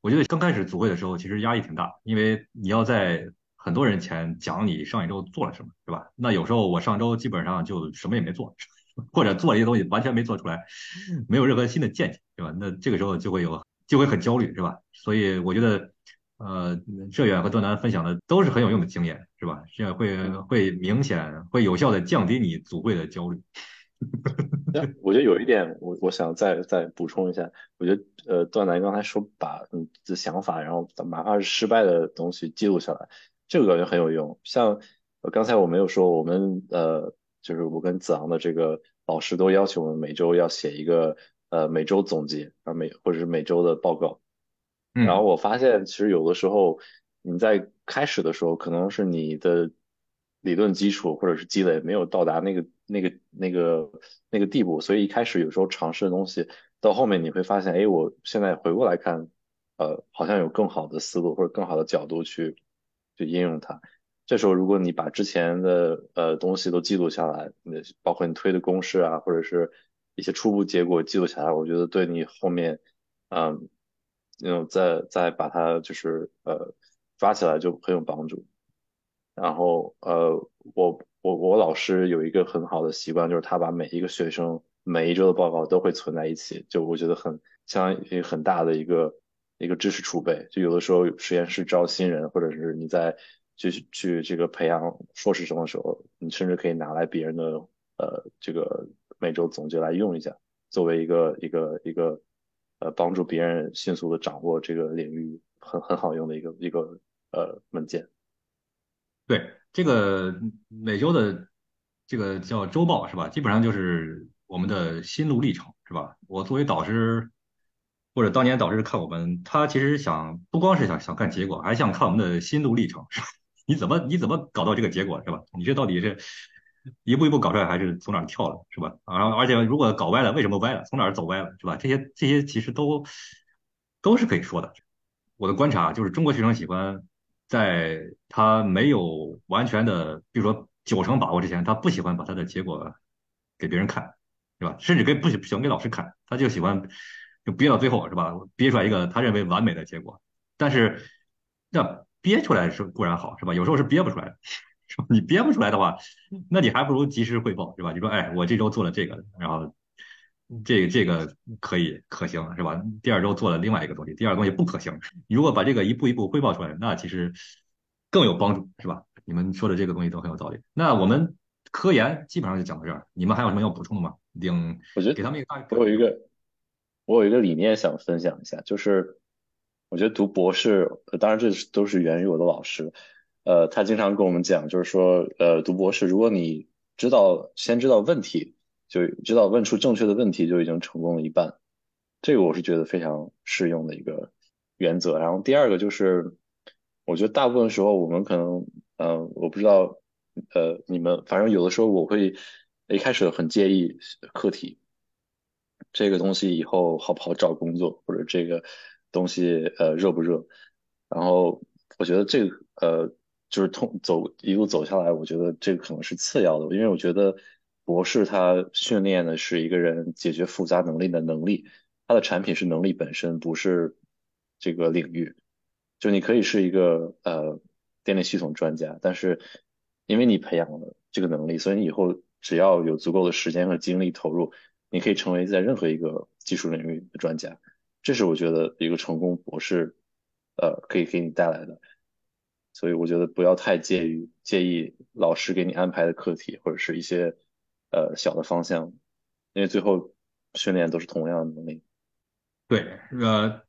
我觉得刚开始组会的时候，其实压力挺大，因为你要在很多人前讲你上一周做了什么，是吧？那有时候我上周基本上就什么也没做。或者做一些东西完全没做出来，没有任何新的见解，对吧？那这个时候就会有就会很焦虑，是吧？所以我觉得，呃，浙远和段南分享的都是很有用的经验，是吧？这样会会明显会有效的降低你组会的焦虑。<laughs> 我觉得有一点，我我想再再补充一下，我觉得呃，段南刚才说把你的想法，然后哪怕是失败的东西记录下来，这个感觉很有用。像刚才我没有说我们呃。就是我跟子昂的这个老师都要求我们每周要写一个呃每周总结啊每或者是每周的报告，然后我发现其实有的时候你在开始的时候可能是你的理论基础或者是积累没有到达那个那个那个那个地步，所以一开始有时候尝试的东西到后面你会发现，哎，我现在回过来看，呃，好像有更好的思路或者更好的角度去去应用它。这时候，如果你把之前的呃东西都记录下来，那包括你推的公式啊，或者是一些初步结果记录下来，我觉得对你后面，嗯，那种再再把它就是呃抓起来就很有帮助。然后呃，我我我老师有一个很好的习惯，就是他把每一个学生每一周的报告都会存在一起，就我觉得很相当于很大的一个一个知识储备。就有的时候实验室招新人，或者是你在去去这个培养硕士生的时候，你甚至可以拿来别人的呃这个每周总结来用一下，作为一个一个一个呃帮助别人迅速的掌握这个领域很很好用的一个一个呃文件。对，这个每周的这个叫周报是吧？基本上就是我们的心路历程是吧？我作为导师或者当年导师看我们，他其实想不光是想想看结果，还想看我们的心路历程是吧？你怎么你怎么搞到这个结果是吧？你这到底是一步一步搞出来，还是从哪儿跳了是吧？然后而且如果搞歪了，为什么歪了？从哪儿走歪了是吧？这些这些其实都都是可以说的。我的观察就是，中国学生喜欢在他没有完全的，比如说九成把握之前，他不喜欢把他的结果给别人看，是吧？甚至给不喜不喜欢给老师看，他就喜欢就憋到最后是吧？憋出来一个他认为完美的结果，但是那。憋出来是固然好，是吧？有时候是憋不出来的，<laughs> 是吧？你憋不出来的话，那你还不如及时汇报，是吧？你说，哎，我这周做了这个，然后这这个可以可行，是吧？第二周做了另外一个东西，第二个东西不可行。你如果把这个一步一步汇报出来，那其实更有帮助，是吧？你们说的这个东西都很有道理。那我们科研基本上就讲到这儿，你们还有什么要补充的吗？领，我觉得给他们一个，我有一个，我有一个理念想分享一下，就是。我觉得读博士，当然这都是源于我的老师，呃，他经常跟我们讲，就是说，呃，读博士，如果你知道先知道问题，就知道问出正确的问题，就已经成功了一半。这个我是觉得非常适用的一个原则。然后第二个就是，我觉得大部分时候我们可能嗯，我不知道，呃，你们反正有的时候我会一开始很介意课题，这个东西以后好不好找工作，或者这个东西呃热不热，然后我觉得这个呃就是通走一路走下来，我觉得这个可能是次要的，因为我觉得博士他训练的是一个人解决复杂能力的能力，他的产品是能力本身，不是这个领域。就你可以是一个呃电力系统专家，但是因为你培养了这个能力，所以你以后只要有足够的时间和精力投入，你可以成为在任何一个技术领域的专家。这是我觉得一个成功博士呃可以给你带来的。所以我觉得不要太介意介意老师给你安排的课题或者是一些呃小的方向，因为最后训练都是同样的能力。对，呃。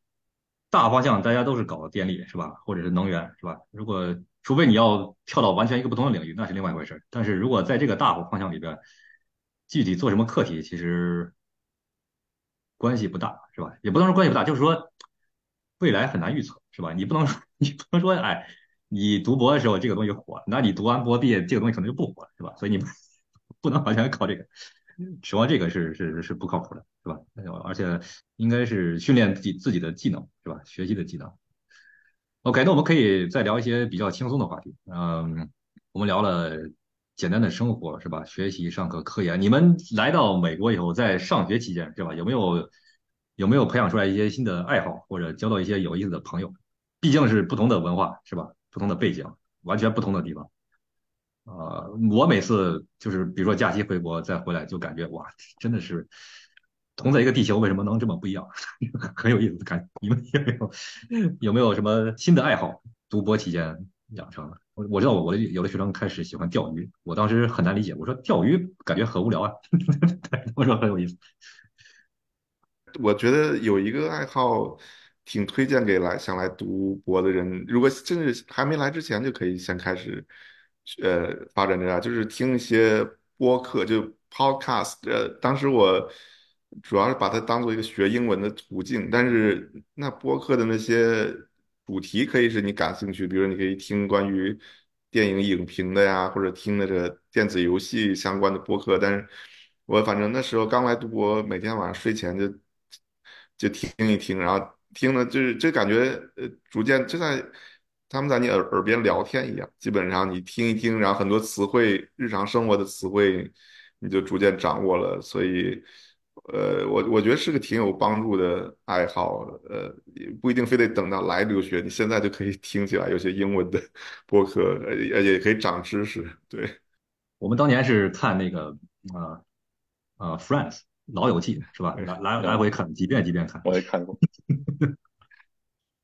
大方向大家都是搞电力是吧，或者是能源是吧？如果除非你要跳到完全一个不同的领域，那是另外一回事。但是如果在这个大方向里边，具体做什么课题，其实关系不大是吧？也不能说关系不大，就是说未来很难预测是吧？你不能 <laughs> 你不能说哎，你读博的时候这个东西火，那你读完博毕业这个东西可能就不火了是吧？所以你不能完全靠这个。指望这个是是是不靠谱的，是吧？而且应该是训练自己自己的技能，是吧？学习的技能。OK，那我们可以再聊一些比较轻松的话题。嗯，我们聊了简单的生活，是吧？学习、上课、科研。你们来到美国以后，在上学期间，是吧？有没有有没有培养出来一些新的爱好，或者交到一些有意思的朋友？毕竟是不同的文化，是吧？不同的背景，完全不同的地方。呃，我每次就是比如说假期回国再回来，就感觉哇，真的是同在一个地球，为什么能这么不一样？<laughs> 很有意思的感。你们有没有有没有什么新的爱好？读博期间养成的？我知道我我的有的学生开始喜欢钓鱼，我当时很难理解，我说钓鱼感觉很无聊啊，<laughs> 我说很有意思。我觉得有一个爱好挺推荐给来想来读博的人，如果甚至还没来之前就可以先开始。呃，发展这样就是听一些播客，就 podcast。呃，当时我主要是把它当做一个学英文的途径。但是那播客的那些主题可以是你感兴趣，比如你可以听关于电影影评的呀，或者听那个电子游戏相关的播客。但是我反正那时候刚来读博，每天晚上睡前就就听一听，然后听的就是就感觉呃，逐渐就在。他们在你耳耳边聊天一样，基本上你听一听，然后很多词汇，日常生活的词汇，你就逐渐掌握了。所以，呃，我我觉得是个挺有帮助的爱好。呃，不一定非得等到来留学，你现在就可以 <laughs> 听起来有些英文的 <laughs> 播客，也也可以长知识。对，我们当年是看那个啊啊《Friends》老友记是吧？来来来回看几遍几遍看。我也看过，<laughs>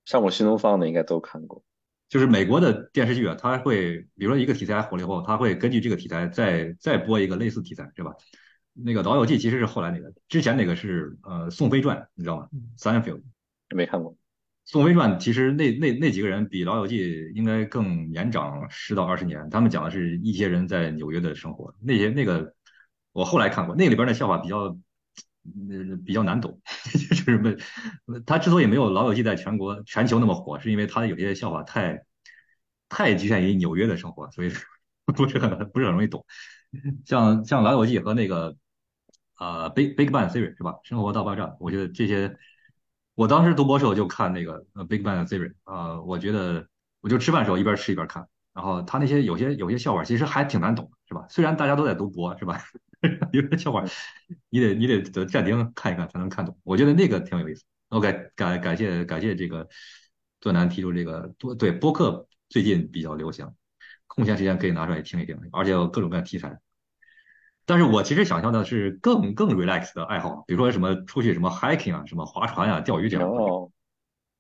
像我新东方的应该都看过。就是美国的电视剧啊，它会比如说一个题材火了以后，它会根据这个题材再再播一个类似题材，是吧？那个《老友记》其实是后来那个，之前那个是呃《宋飞传》，你知道吗？Seinfeld 没看过，《宋飞传》其实那那那几个人比《老友记》应该更年长十到二十年，他们讲的是一些人在纽约的生活。那些那个我后来看过，那里边的笑话比较。呃，比较难懂，<laughs> 就是没，他之所以没有《老友记》在全国、全球那么火，是因为他有些笑话太，太局限于纽约的生活，所以 <laughs> 不是很不是很容易懂。像像《老友记》和那个呃《Big Big Bang Theory》是吧？《生活大爆炸》，我觉得这些，我当时读博时候就看那个《Big Bang Theory》呃，我觉得我就吃饭时候一边吃一边看，然后他那些有些有些笑话其实还挺难懂，是吧？虽然大家都在读博，是吧？<laughs> 有些笑话，你得你得得暂停看一看才能看懂。我觉得那个挺有意思。OK，感感谢感谢这个段南提出这个多对播客最近比较流行，空闲时间可以拿出来听一听，而且有各种各样题材。但是我其实想象的是更更 relax 的爱好，比如说什么出去什么 hiking 啊，什么划船啊，钓鱼这样，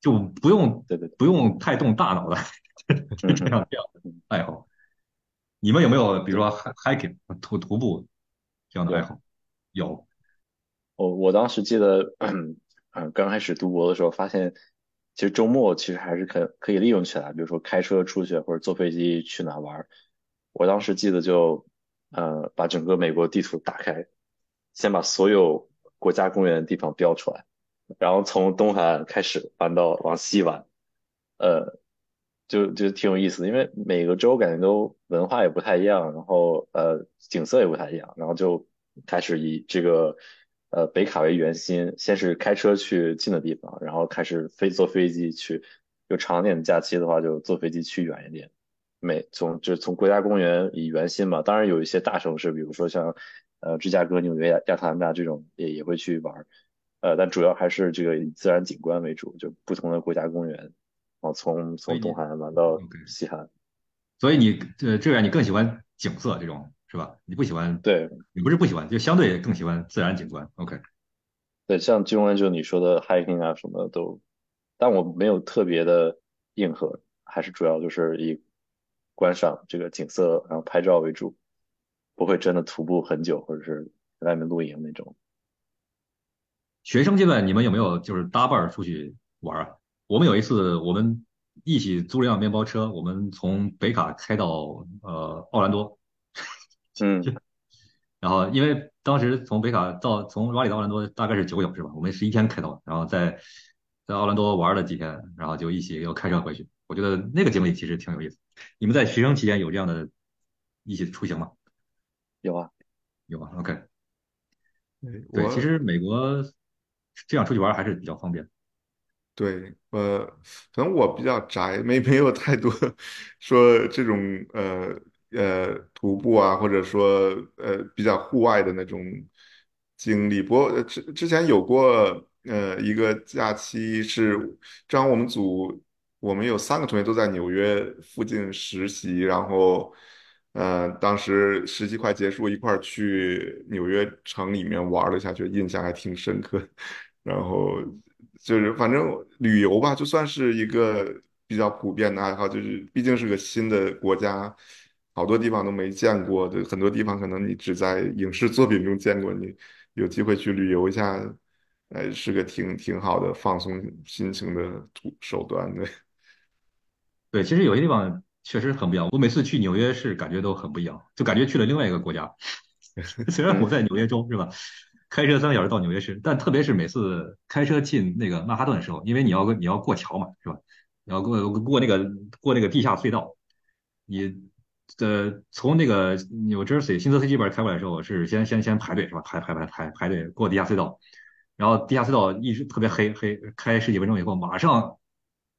就不用对对不用太动大脑的 <laughs> 这样这样的爱好。你们有没有比如说 hiking 徒徒步？这样的爱好有，我我当时记得，嗯，刚开始读博的时候，发现其实周末其实还是可可以利用起来，比如说开车出去或者坐飞机去哪玩。我当时记得就，呃，把整个美国地图打开，先把所有国家公园的地方标出来，然后从东海岸开始玩到往西玩，呃，就就挺有意思的，因为每个州感觉都文化也不太一样，然后呃景色也不太一样，然后就开始以这个呃北卡为圆心，先是开车去近的地方，然后开始飞坐飞机去，有长点的假期的话就坐飞机去远一点，每从就是从国家公园以圆心嘛，当然有一些大城市，比如说像呃芝加哥、纽约、亚亚特兰大这种也也会去玩，呃但主要还是这个以自然景观为主，就不同的国家公园。然后从从东海岸玩到西海岸，所以你呃这样你更喜欢景色这种是吧？你不喜欢对，你不是不喜欢，就相对更喜欢自然景观。OK，对，像金融就你说的 hiking 啊什么的都，但我没有特别的硬核，还是主要就是以观赏这个景色然后拍照为主，不会真的徒步很久或者是在外面露营那种。学生阶段你们有没有就是搭伴出去玩啊？我们有一次，我们一起租了辆面包车，我们从北卡开到呃奥兰多，<laughs> 嗯，然后因为当时从北卡到从瓦里到奥兰多大概是九个小时吧，我们是一天开到，然后在在奥兰多玩了几天，然后就一起又开车回去。我觉得那个经历其实挺有意思。你们在学生期间有这样的一起出行吗？有啊，有啊。OK，对，其实美国这样出去玩还是比较方便。对，呃，可能我比较宅，没没有太多说这种呃呃徒步啊，或者说呃比较户外的那种经历。不过之之前有过呃一个假期是，正好我们组我们有三个同学都在纽约附近实习，然后呃当时实习快结束，一块儿去纽约城里面玩了一下，觉得印象还挺深刻。然后。就是反正旅游吧，就算是一个比较普遍的爱好，就是毕竟是个新的国家，好多地方都没见过的，很多地方可能你只在影视作品中见过，你有机会去旅游一下，呃，是个挺挺好的放松心情的途手段的。对，其实有些地方确实很不一样。我每次去纽约市，感觉都很不一样，就感觉去了另外一个国家。<laughs> 虽然我在纽约州，是吧？开车三个小时到纽约市，但特别是每次开车进那个曼哈顿的时候，因为你要你要过桥嘛，是吧？你要过过那个过那个地下隧道，你呃从那个纽 Jersey 新泽西这边开过来的时候，是先先先排队是吧？排排排排排队过地下隧道，然后地下隧道一直特别黑黑，开十几分钟以后，马上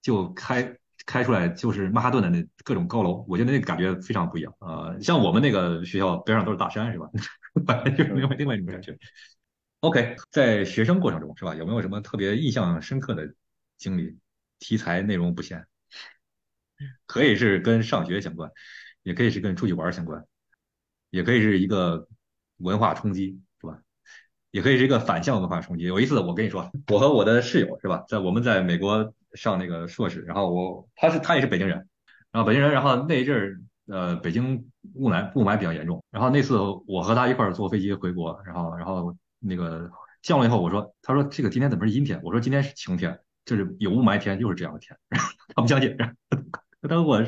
就开开出来就是曼哈顿的那各种高楼，我觉得那个感觉非常不一样呃，像我们那个学校边上都是大山是吧？<laughs> 本来就是另外另外一种感觉。OK，在学生过程中是吧？有没有什么特别印象深刻的经历？题材内容不限，可以是跟上学相关，也可以是跟出去玩相关，也可以是一个文化冲击，是吧？也可以是一个反向文化冲击。有一次我跟你说，我和我的室友是吧，在我们在美国上那个硕士，然后我他是他也是北京人，然后北京人，然后那一阵儿呃北京雾霾雾霾比较严重，然后那次我和他一块儿坐飞机回国，然后然后。那个降了以后，我说，他说这个今天怎么是阴天？我说今天是晴天，就是有雾霾天，就是这样的天。<laughs> 他不相信，他跟我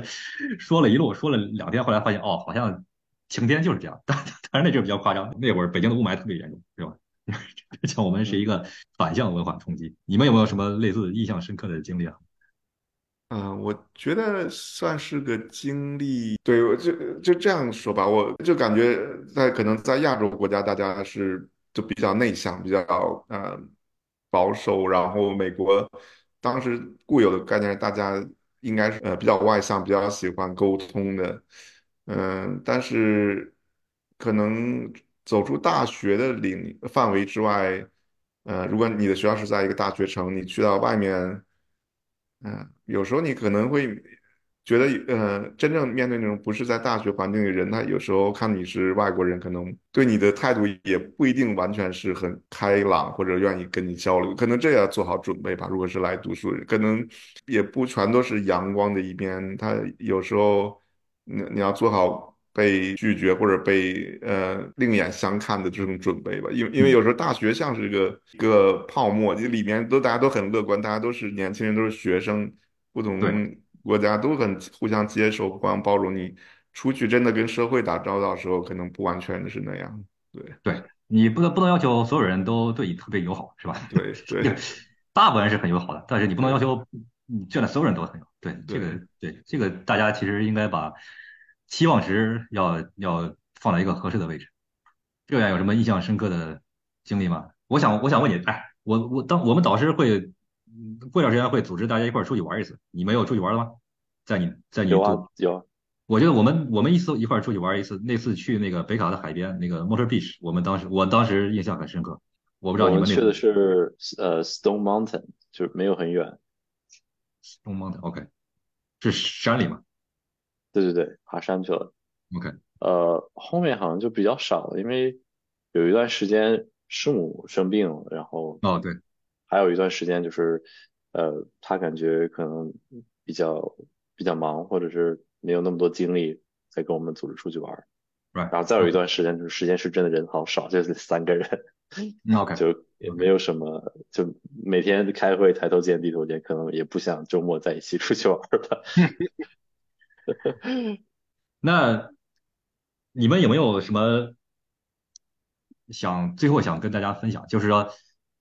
说了一路，说了两天，后来发现哦，好像晴天就是这样。但但是那阵儿比较夸张，那会儿北京的雾霾特别严重，对吧？<laughs> 像我们是一个反向文化冲击。你们有没有什么类似印象深刻的经历啊？嗯，我觉得算是个经历。对，我就就这样说吧，我就感觉在可能在亚洲国家，大家是。就比较内向，比较呃保守，然后美国当时固有的概念，大家应该是呃比较外向，比较喜欢沟通的，嗯，但是可能走出大学的领范围之外，呃，如果你的学校是在一个大学城，你去到外面，嗯，有时候你可能会。觉得呃，真正面对那种不是在大学环境的人，他有时候看你是外国人，可能对你的态度也不一定完全是很开朗，或者愿意跟你交流。可能这要做好准备吧。如果是来读书，可能也不全都是阳光的一面。他有时候你你要做好被拒绝或者被呃另眼相看的这种准备吧。因为因为有时候大学像是一个一个泡沫，就里面都大家都很乐观，大家都是年轻人，都是学生，不同。国家都很互相接受、互相包容。你出去真的跟社会打交道的时候，可能不完全是那样。对，对你不能不能要求所有人都对你特别友好，是吧？<laughs> 对对，大部分人是很友好的，但是你不能要求你见的所有人都很友好。对，这个对这个大家其实应该把期望值要要放在一个合适的位置。这样有什么印象深刻的经历吗？我想我想问你，哎，我我当我们导师会嗯过段时间会组织大家一块儿出去玩一次，你没有出去玩了吗？在你在你有啊，有啊，我觉得我们我们一次一块儿出去玩一次，那次去那个北卡的海边那个 Motor Beach，我们当时我当时印象很深刻。我不知道你们去的是呃 Stone Mountain，就是没有很远。东方的 OK 是山里吗对对对，爬山去了。？OK 呃，后面好像就比较少了，因为有一段时间师母生病了，然后哦对，还有一段时间就是，呃，他感觉可能比较比较忙，或者是没有那么多精力再跟我们组织出去玩儿。right 然后再有一段时间就是时间是真的人好少，就是三个人，嗯 OK <laughs> 就也没有什么，就每天开会抬头见低头见，可能也不想周末在一起出去玩儿了。<laughs> <laughs> 那你们有没有什么想最后想跟大家分享？就是说，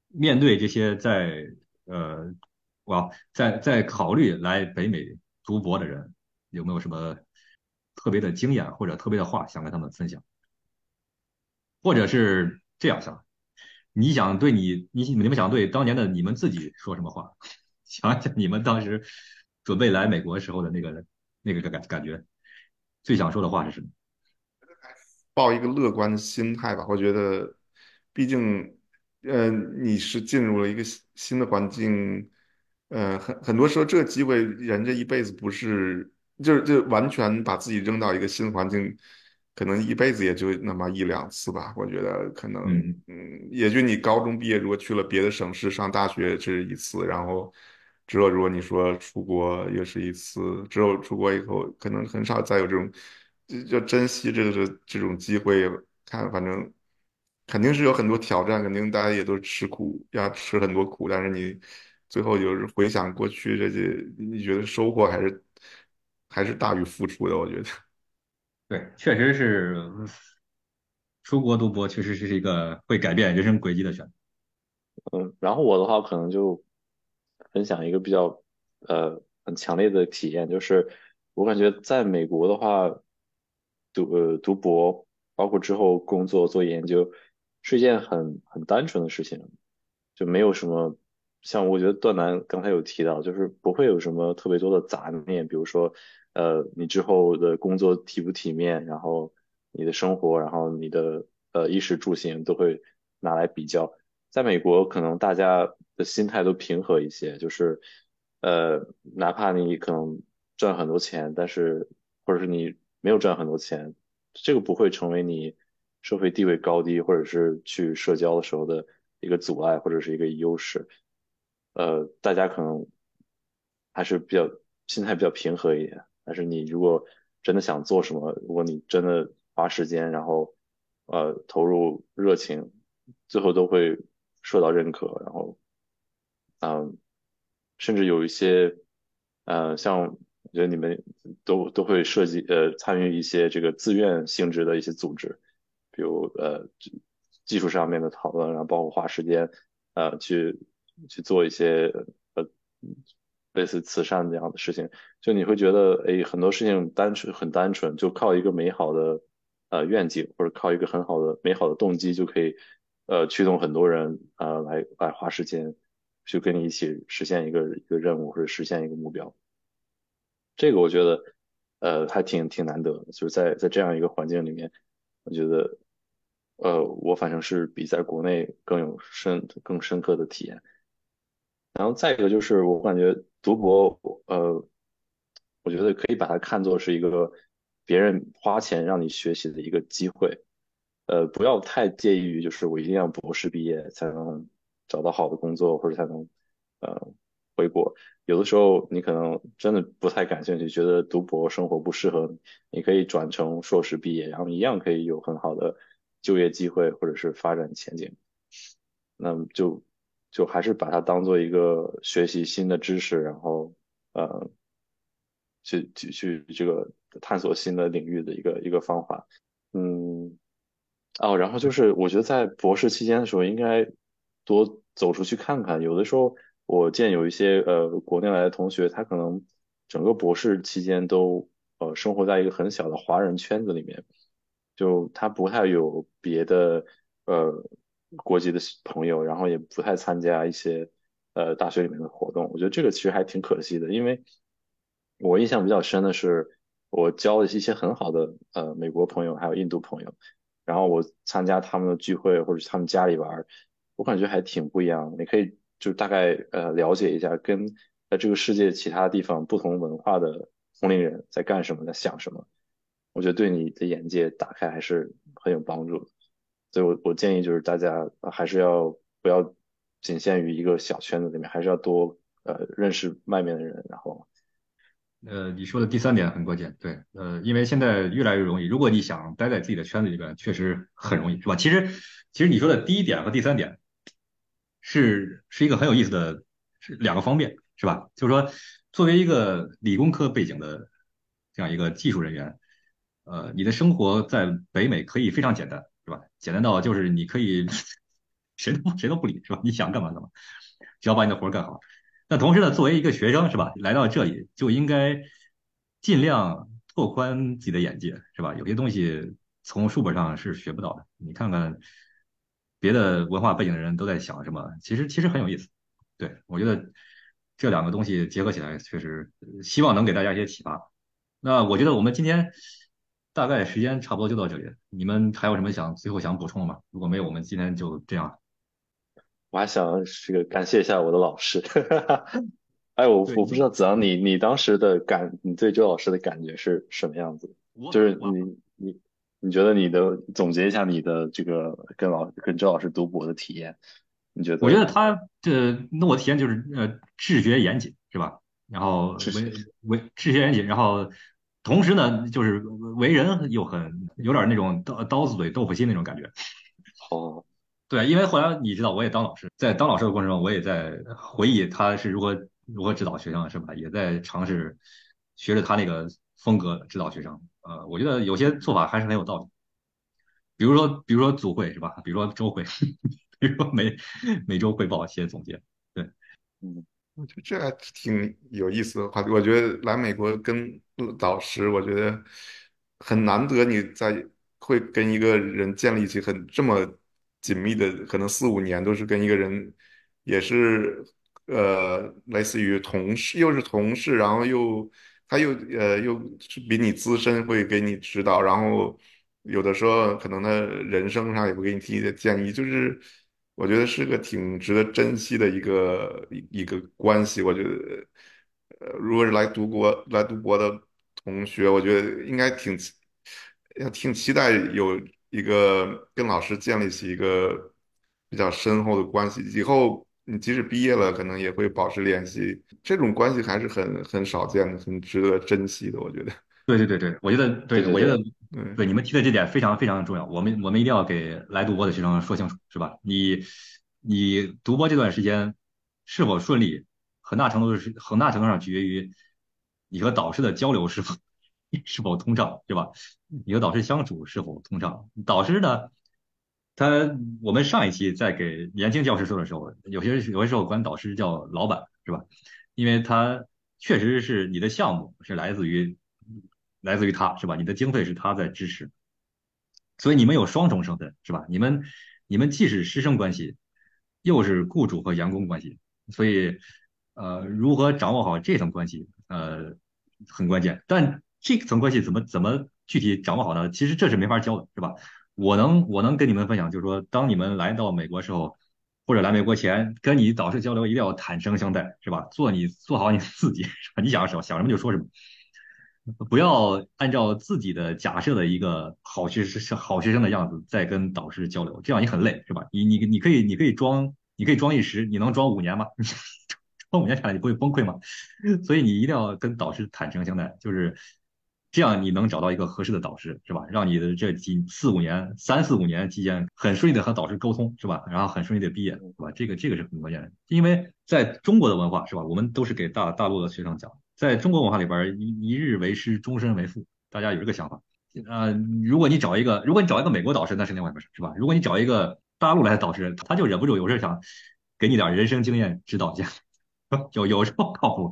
面对这些在呃，哇，在在考虑来北美读博的人，有没有什么特别的经验或者特别的话想跟他们分享？或者是这样想，你想对你你你们想对当年的你们自己说什么话？<laughs> 想想你们当时准备来美国时候的那个那个感感觉，最想说的话是什么？抱一个乐观的心态吧。我觉得，毕竟，呃，你是进入了一个新新的环境，呃，很很多时候这个机会，人这一辈子不是，就是就完全把自己扔到一个新环境，可能一辈子也就那么一两次吧。我觉得可能，嗯嗯，也就你高中毕业，如果去了别的省市上大学，这是一次，然后。之后，如果你说出国也是一次，只有出国以后，可能很少再有这种，就就珍惜这个这这种机会。看，反正肯定是有很多挑战，肯定大家也都吃苦，要吃很多苦。但是你最后就是回想过去这些，你觉得收获还是还是大于付出的，我觉得。<laughs> 对，确实是出国读博，确实是一个会改变人生轨迹的选择。嗯，然后我的话可能就分享一个比较呃很强烈的体验，就是我感觉在美国的话，读呃读博，包括之后工作做研究，是一件很很单纯的事情，就没有什么像我觉得段楠刚才有提到，就是不会有什么特别多的杂念，比如说呃你之后的工作体不体面，然后你的生活，然后你的呃衣食住行都会拿来比较。在美国，可能大家的心态都平和一些，就是呃，哪怕你可能赚很多钱，但是或者是你没有赚很多钱，这个不会成为你社会地位高低，或者是去社交的时候的一个阻碍，或者是一个优势。呃，大家可能还是比较心态比较平和一点。但是你如果真的想做什么，如果你真的花时间，然后呃投入热情，最后都会受到认可。然后，嗯，甚至有一些，呃，像我觉得你们都都会涉及呃参与一些这个自愿性质的一些组织，比如呃技术上面的讨论，然后包括花时间呃去去做一些呃类似慈善这样的事情，就你会觉得哎很多事情单纯很单纯，就靠一个美好的呃愿景或者靠一个很好的美好的动机就可以呃驱动很多人呃来来花时间去跟你一起实现一个一个任务或者实现一个目标。这个我觉得呃还挺挺难得，就是在在这样一个环境里面，我觉得呃我反正是比在国内更有深更深刻的体验。然后再一个就是我感觉读博呃我觉得可以把它看作是一个别人花钱让你学习的一个机会，呃不要太介意于就是我一定要博士毕业才能找到好的工作或者才能呃回国。有的时候你可能真的不太感兴趣，觉得读博生活不适合你，你可以转成硕士毕业，然后一样可以有很好的就业机会或者是发展前景。那就就还是把它当做一个学习新的知识，然后呃去去去这个探索新的领域的一个一个方法。嗯，哦，然后就是我觉得在博士期间的时候，应该多走出去看看。有的时候我见有一些呃国内来的同学，他可能整个博士期间都呃生活在一个很小的华人圈子里面，就他不太有别的呃国籍的朋友，然后也不太参加一些呃大学里面的活动。我觉得这个其实还挺可惜的，因为我印象比较深的是，我交了一些很好的呃美国朋友，还有印度朋友，然后我参加他们的聚会或者他们家里玩，我感觉还挺不一样。你可以就大概呃了解一下跟。在这个世界其他地方，不同文化的同龄人在干什么，在想什么？我觉得对你的眼界打开还是很有帮助的。所以，我我建议就是大家还是要不要仅限于一个小圈子里面，还是要多呃认识外面的人。然后，呃，你说的第三点很关键，对，呃，因为现在越来越容易，如果你想待在自己的圈子里边，确实很容易，是吧？其实，其实你说的第一点和第三点是是一个很有意思的，是两个方面。是吧？就是说，作为一个理工科背景的这样一个技术人员，呃，你的生活在北美可以非常简单，是吧？简单到就是你可以谁都谁都不理，是吧？你想干嘛干嘛，只要把你的活干好。那同时呢，作为一个学生，是吧？来到这里就应该尽量拓宽自己的眼界，是吧？有些东西从书本上是学不到的，你看看别的文化背景的人都在想什么，其实其实很有意思。对我觉得。这两个东西结合起来，确实希望能给大家一些启发。那我觉得我们今天大概时间差不多就到这里，你们还有什么想最后想补充的吗？如果没有，我们今天就这样。我还想这个感谢一下我的老师。<laughs> 哎，我我不知道子昂，你你当时的感，你对周老师的感觉是什么样子？就是你你你觉得你的总结一下你的这个跟老跟周老师读博的体验。你觉得？我觉得他这，那我体验就是呃，治学严谨是吧？然后为为治学严谨，然后同时呢，就是为人又很有点那种刀刀子嘴豆腐心那种感觉。哦，对，因为后来你知道，我也当老师，在当老师的过程中，我也在回忆他是如何如何指导学生是吧？也在尝试学着他那个风格指导学生。呃，我觉得有些做法还是很有道理。比如说，比如说组会是吧？比如说周会。<laughs> 比如说每每周汇报写总结，对，嗯，我觉得这还挺有意思的话题。我觉得来美国跟导师，我觉得很难得，你在会跟一个人建立起很这么紧密的，可能四五年都是跟一个人，也是呃类似于同事，又是同事，然后又他又呃又是比你资深，会给你指导，然后有的时候可能他人生上也会给你提一些建议，就是。我觉得是个挺值得珍惜的一个一一个关系。我觉得，呃，如果是来读博来读博的同学，我觉得应该挺要挺期待有一个跟老师建立起一个比较深厚的关系。以后你即使毕业了，可能也会保持联系。这种关系还是很很少见的，很值得珍惜的。我觉得。对对对对，我觉得对，我觉得对你们提的这点非常非常重要。我们我们一定要给来读博的学生说清楚，是吧？你你读博这段时间是否顺利，很大程度是很大程度上取决于你和导师的交流是否 <laughs> 是否通畅，对吧？你和导师相处是否通畅？导师呢，他我们上一期在给年轻教师说的时候，有些有些时候管导师叫老板，是吧？因为他确实是你的项目是来自于。来自于他是吧？你的经费是他在支持，所以你们有双重身份是吧？你们你们既是师生关系，又是雇主和员工关系，所以呃，如何掌握好这层关系呃很关键。但这层关系怎么怎么具体掌握好呢？其实这是没法教的，是吧？我能我能跟你们分享，就是说，当你们来到美国时候，或者来美国前，跟你导师交流一定要坦诚相待，是吧？做你做好你自己，你想什么想什么就说什么。不要按照自己的假设的一个好学生、好学生的样子再跟导师交流，这样你很累，是吧？你你你可以你可以装，你可以装一时，你能装五年吗？<laughs> 装五年下来你不会崩溃吗？所以你一定要跟导师坦诚相待，就是这样你能找到一个合适的导师，是吧？让你的这几四五年、三四五年期间很顺利的和导师沟通，是吧？然后很顺利的毕业，是吧？这个这个是很关键的，因为在中国的文化，是吧？我们都是给大大陆的学生讲。在中国文化里边，一一日为师，终身为父，大家有这个想法。呃，如果你找一个，如果你找一个美国导师，那是另外一回事，是吧？如果你找一个大陆来的导师，他就忍不住有事想给你点人生经验指导一下，<laughs> 有有时候靠谱，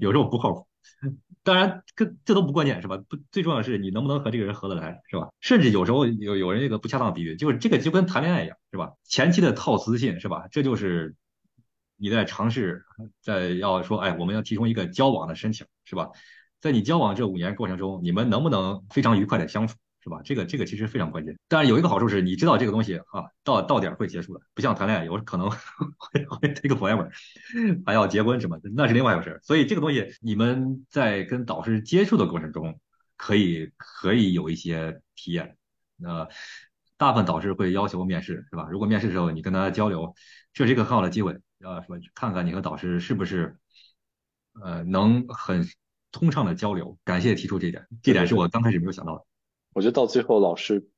有时候不靠谱。<laughs> 当然，这这都不关键是吧？不，最重要的是你能不能和这个人合得来是吧？甚至有时候有有人这个不恰当比喻，就是这个就跟谈恋爱一样是吧？前期的套词信是吧？这就是你在尝试在要说，哎，我们要提供一个交往的申请是吧？在你交往这五年过程中，你们能不能非常愉快的相处？是吧？这个这个其实非常关键。但是有一个好处是，你知道这个东西啊，到到点会结束的，不像谈恋爱，有可能 <laughs> 会会 take forever，还要结婚什么，那是另外一回事。所以这个东西，你们在跟导师接触的过程中，可以可以有一些体验。那大部分导师会要求面试，是吧？如果面试的时候你跟他交流，这是一个很好的机会，啊，说看看你和导师是不是呃能很通畅的交流。感谢提出这一点，这点是我刚开始没有想到的。我觉得到最后，老师，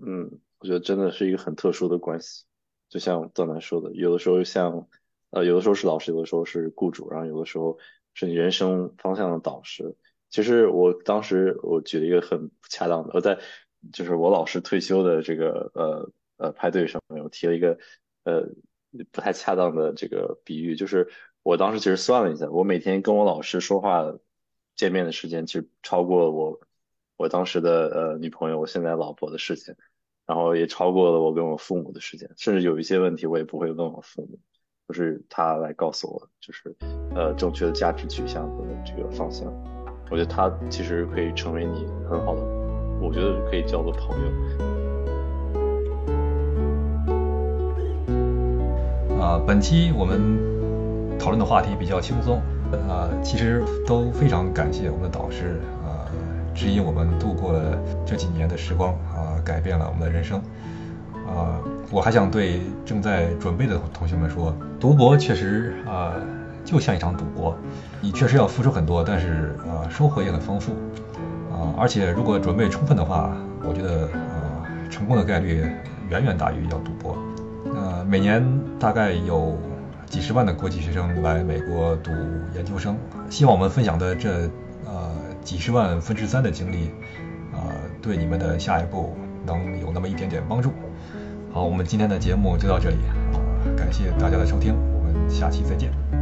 嗯，我觉得真的是一个很特殊的关系。就像段楠说的，有的时候像，呃，有的时候是老师，有的时候是雇主，然后有的时候是你人生方向的导师。其实我当时我举了一个很不恰当的，我在就是我老师退休的这个呃呃派对上面，我提了一个呃不太恰当的这个比喻，就是我当时其实算了一下，我每天跟我老师说话见面的时间，其实超过我。我当时的呃女朋友，我现在老婆的时间，然后也超过了我跟我父母的时间，甚至有一些问题我也不会问我父母，就是他来告诉我，就是呃正确的价值取向和这个方向。我觉得他其实可以成为你很好的，我觉得可以叫做朋友。啊，本期我们讨论的话题比较轻松，啊，其实都非常感谢我们的导师。指引我们度过了这几年的时光啊，改变了我们的人生啊！我还想对正在准备的同学们说，读博确实啊，就像一场赌博，你确实要付出很多，但是啊，收获也很丰富啊！而且如果准备充分的话，我觉得啊，成功的概率远远大于要赌博。呃，每年大概有几十万的国际学生来美国读研究生，希望我们分享的这呃。几十万分之三的精力，啊，对你们的下一步能有那么一点点帮助。好，我们今天的节目就到这里，啊，感谢大家的收听，我们下期再见。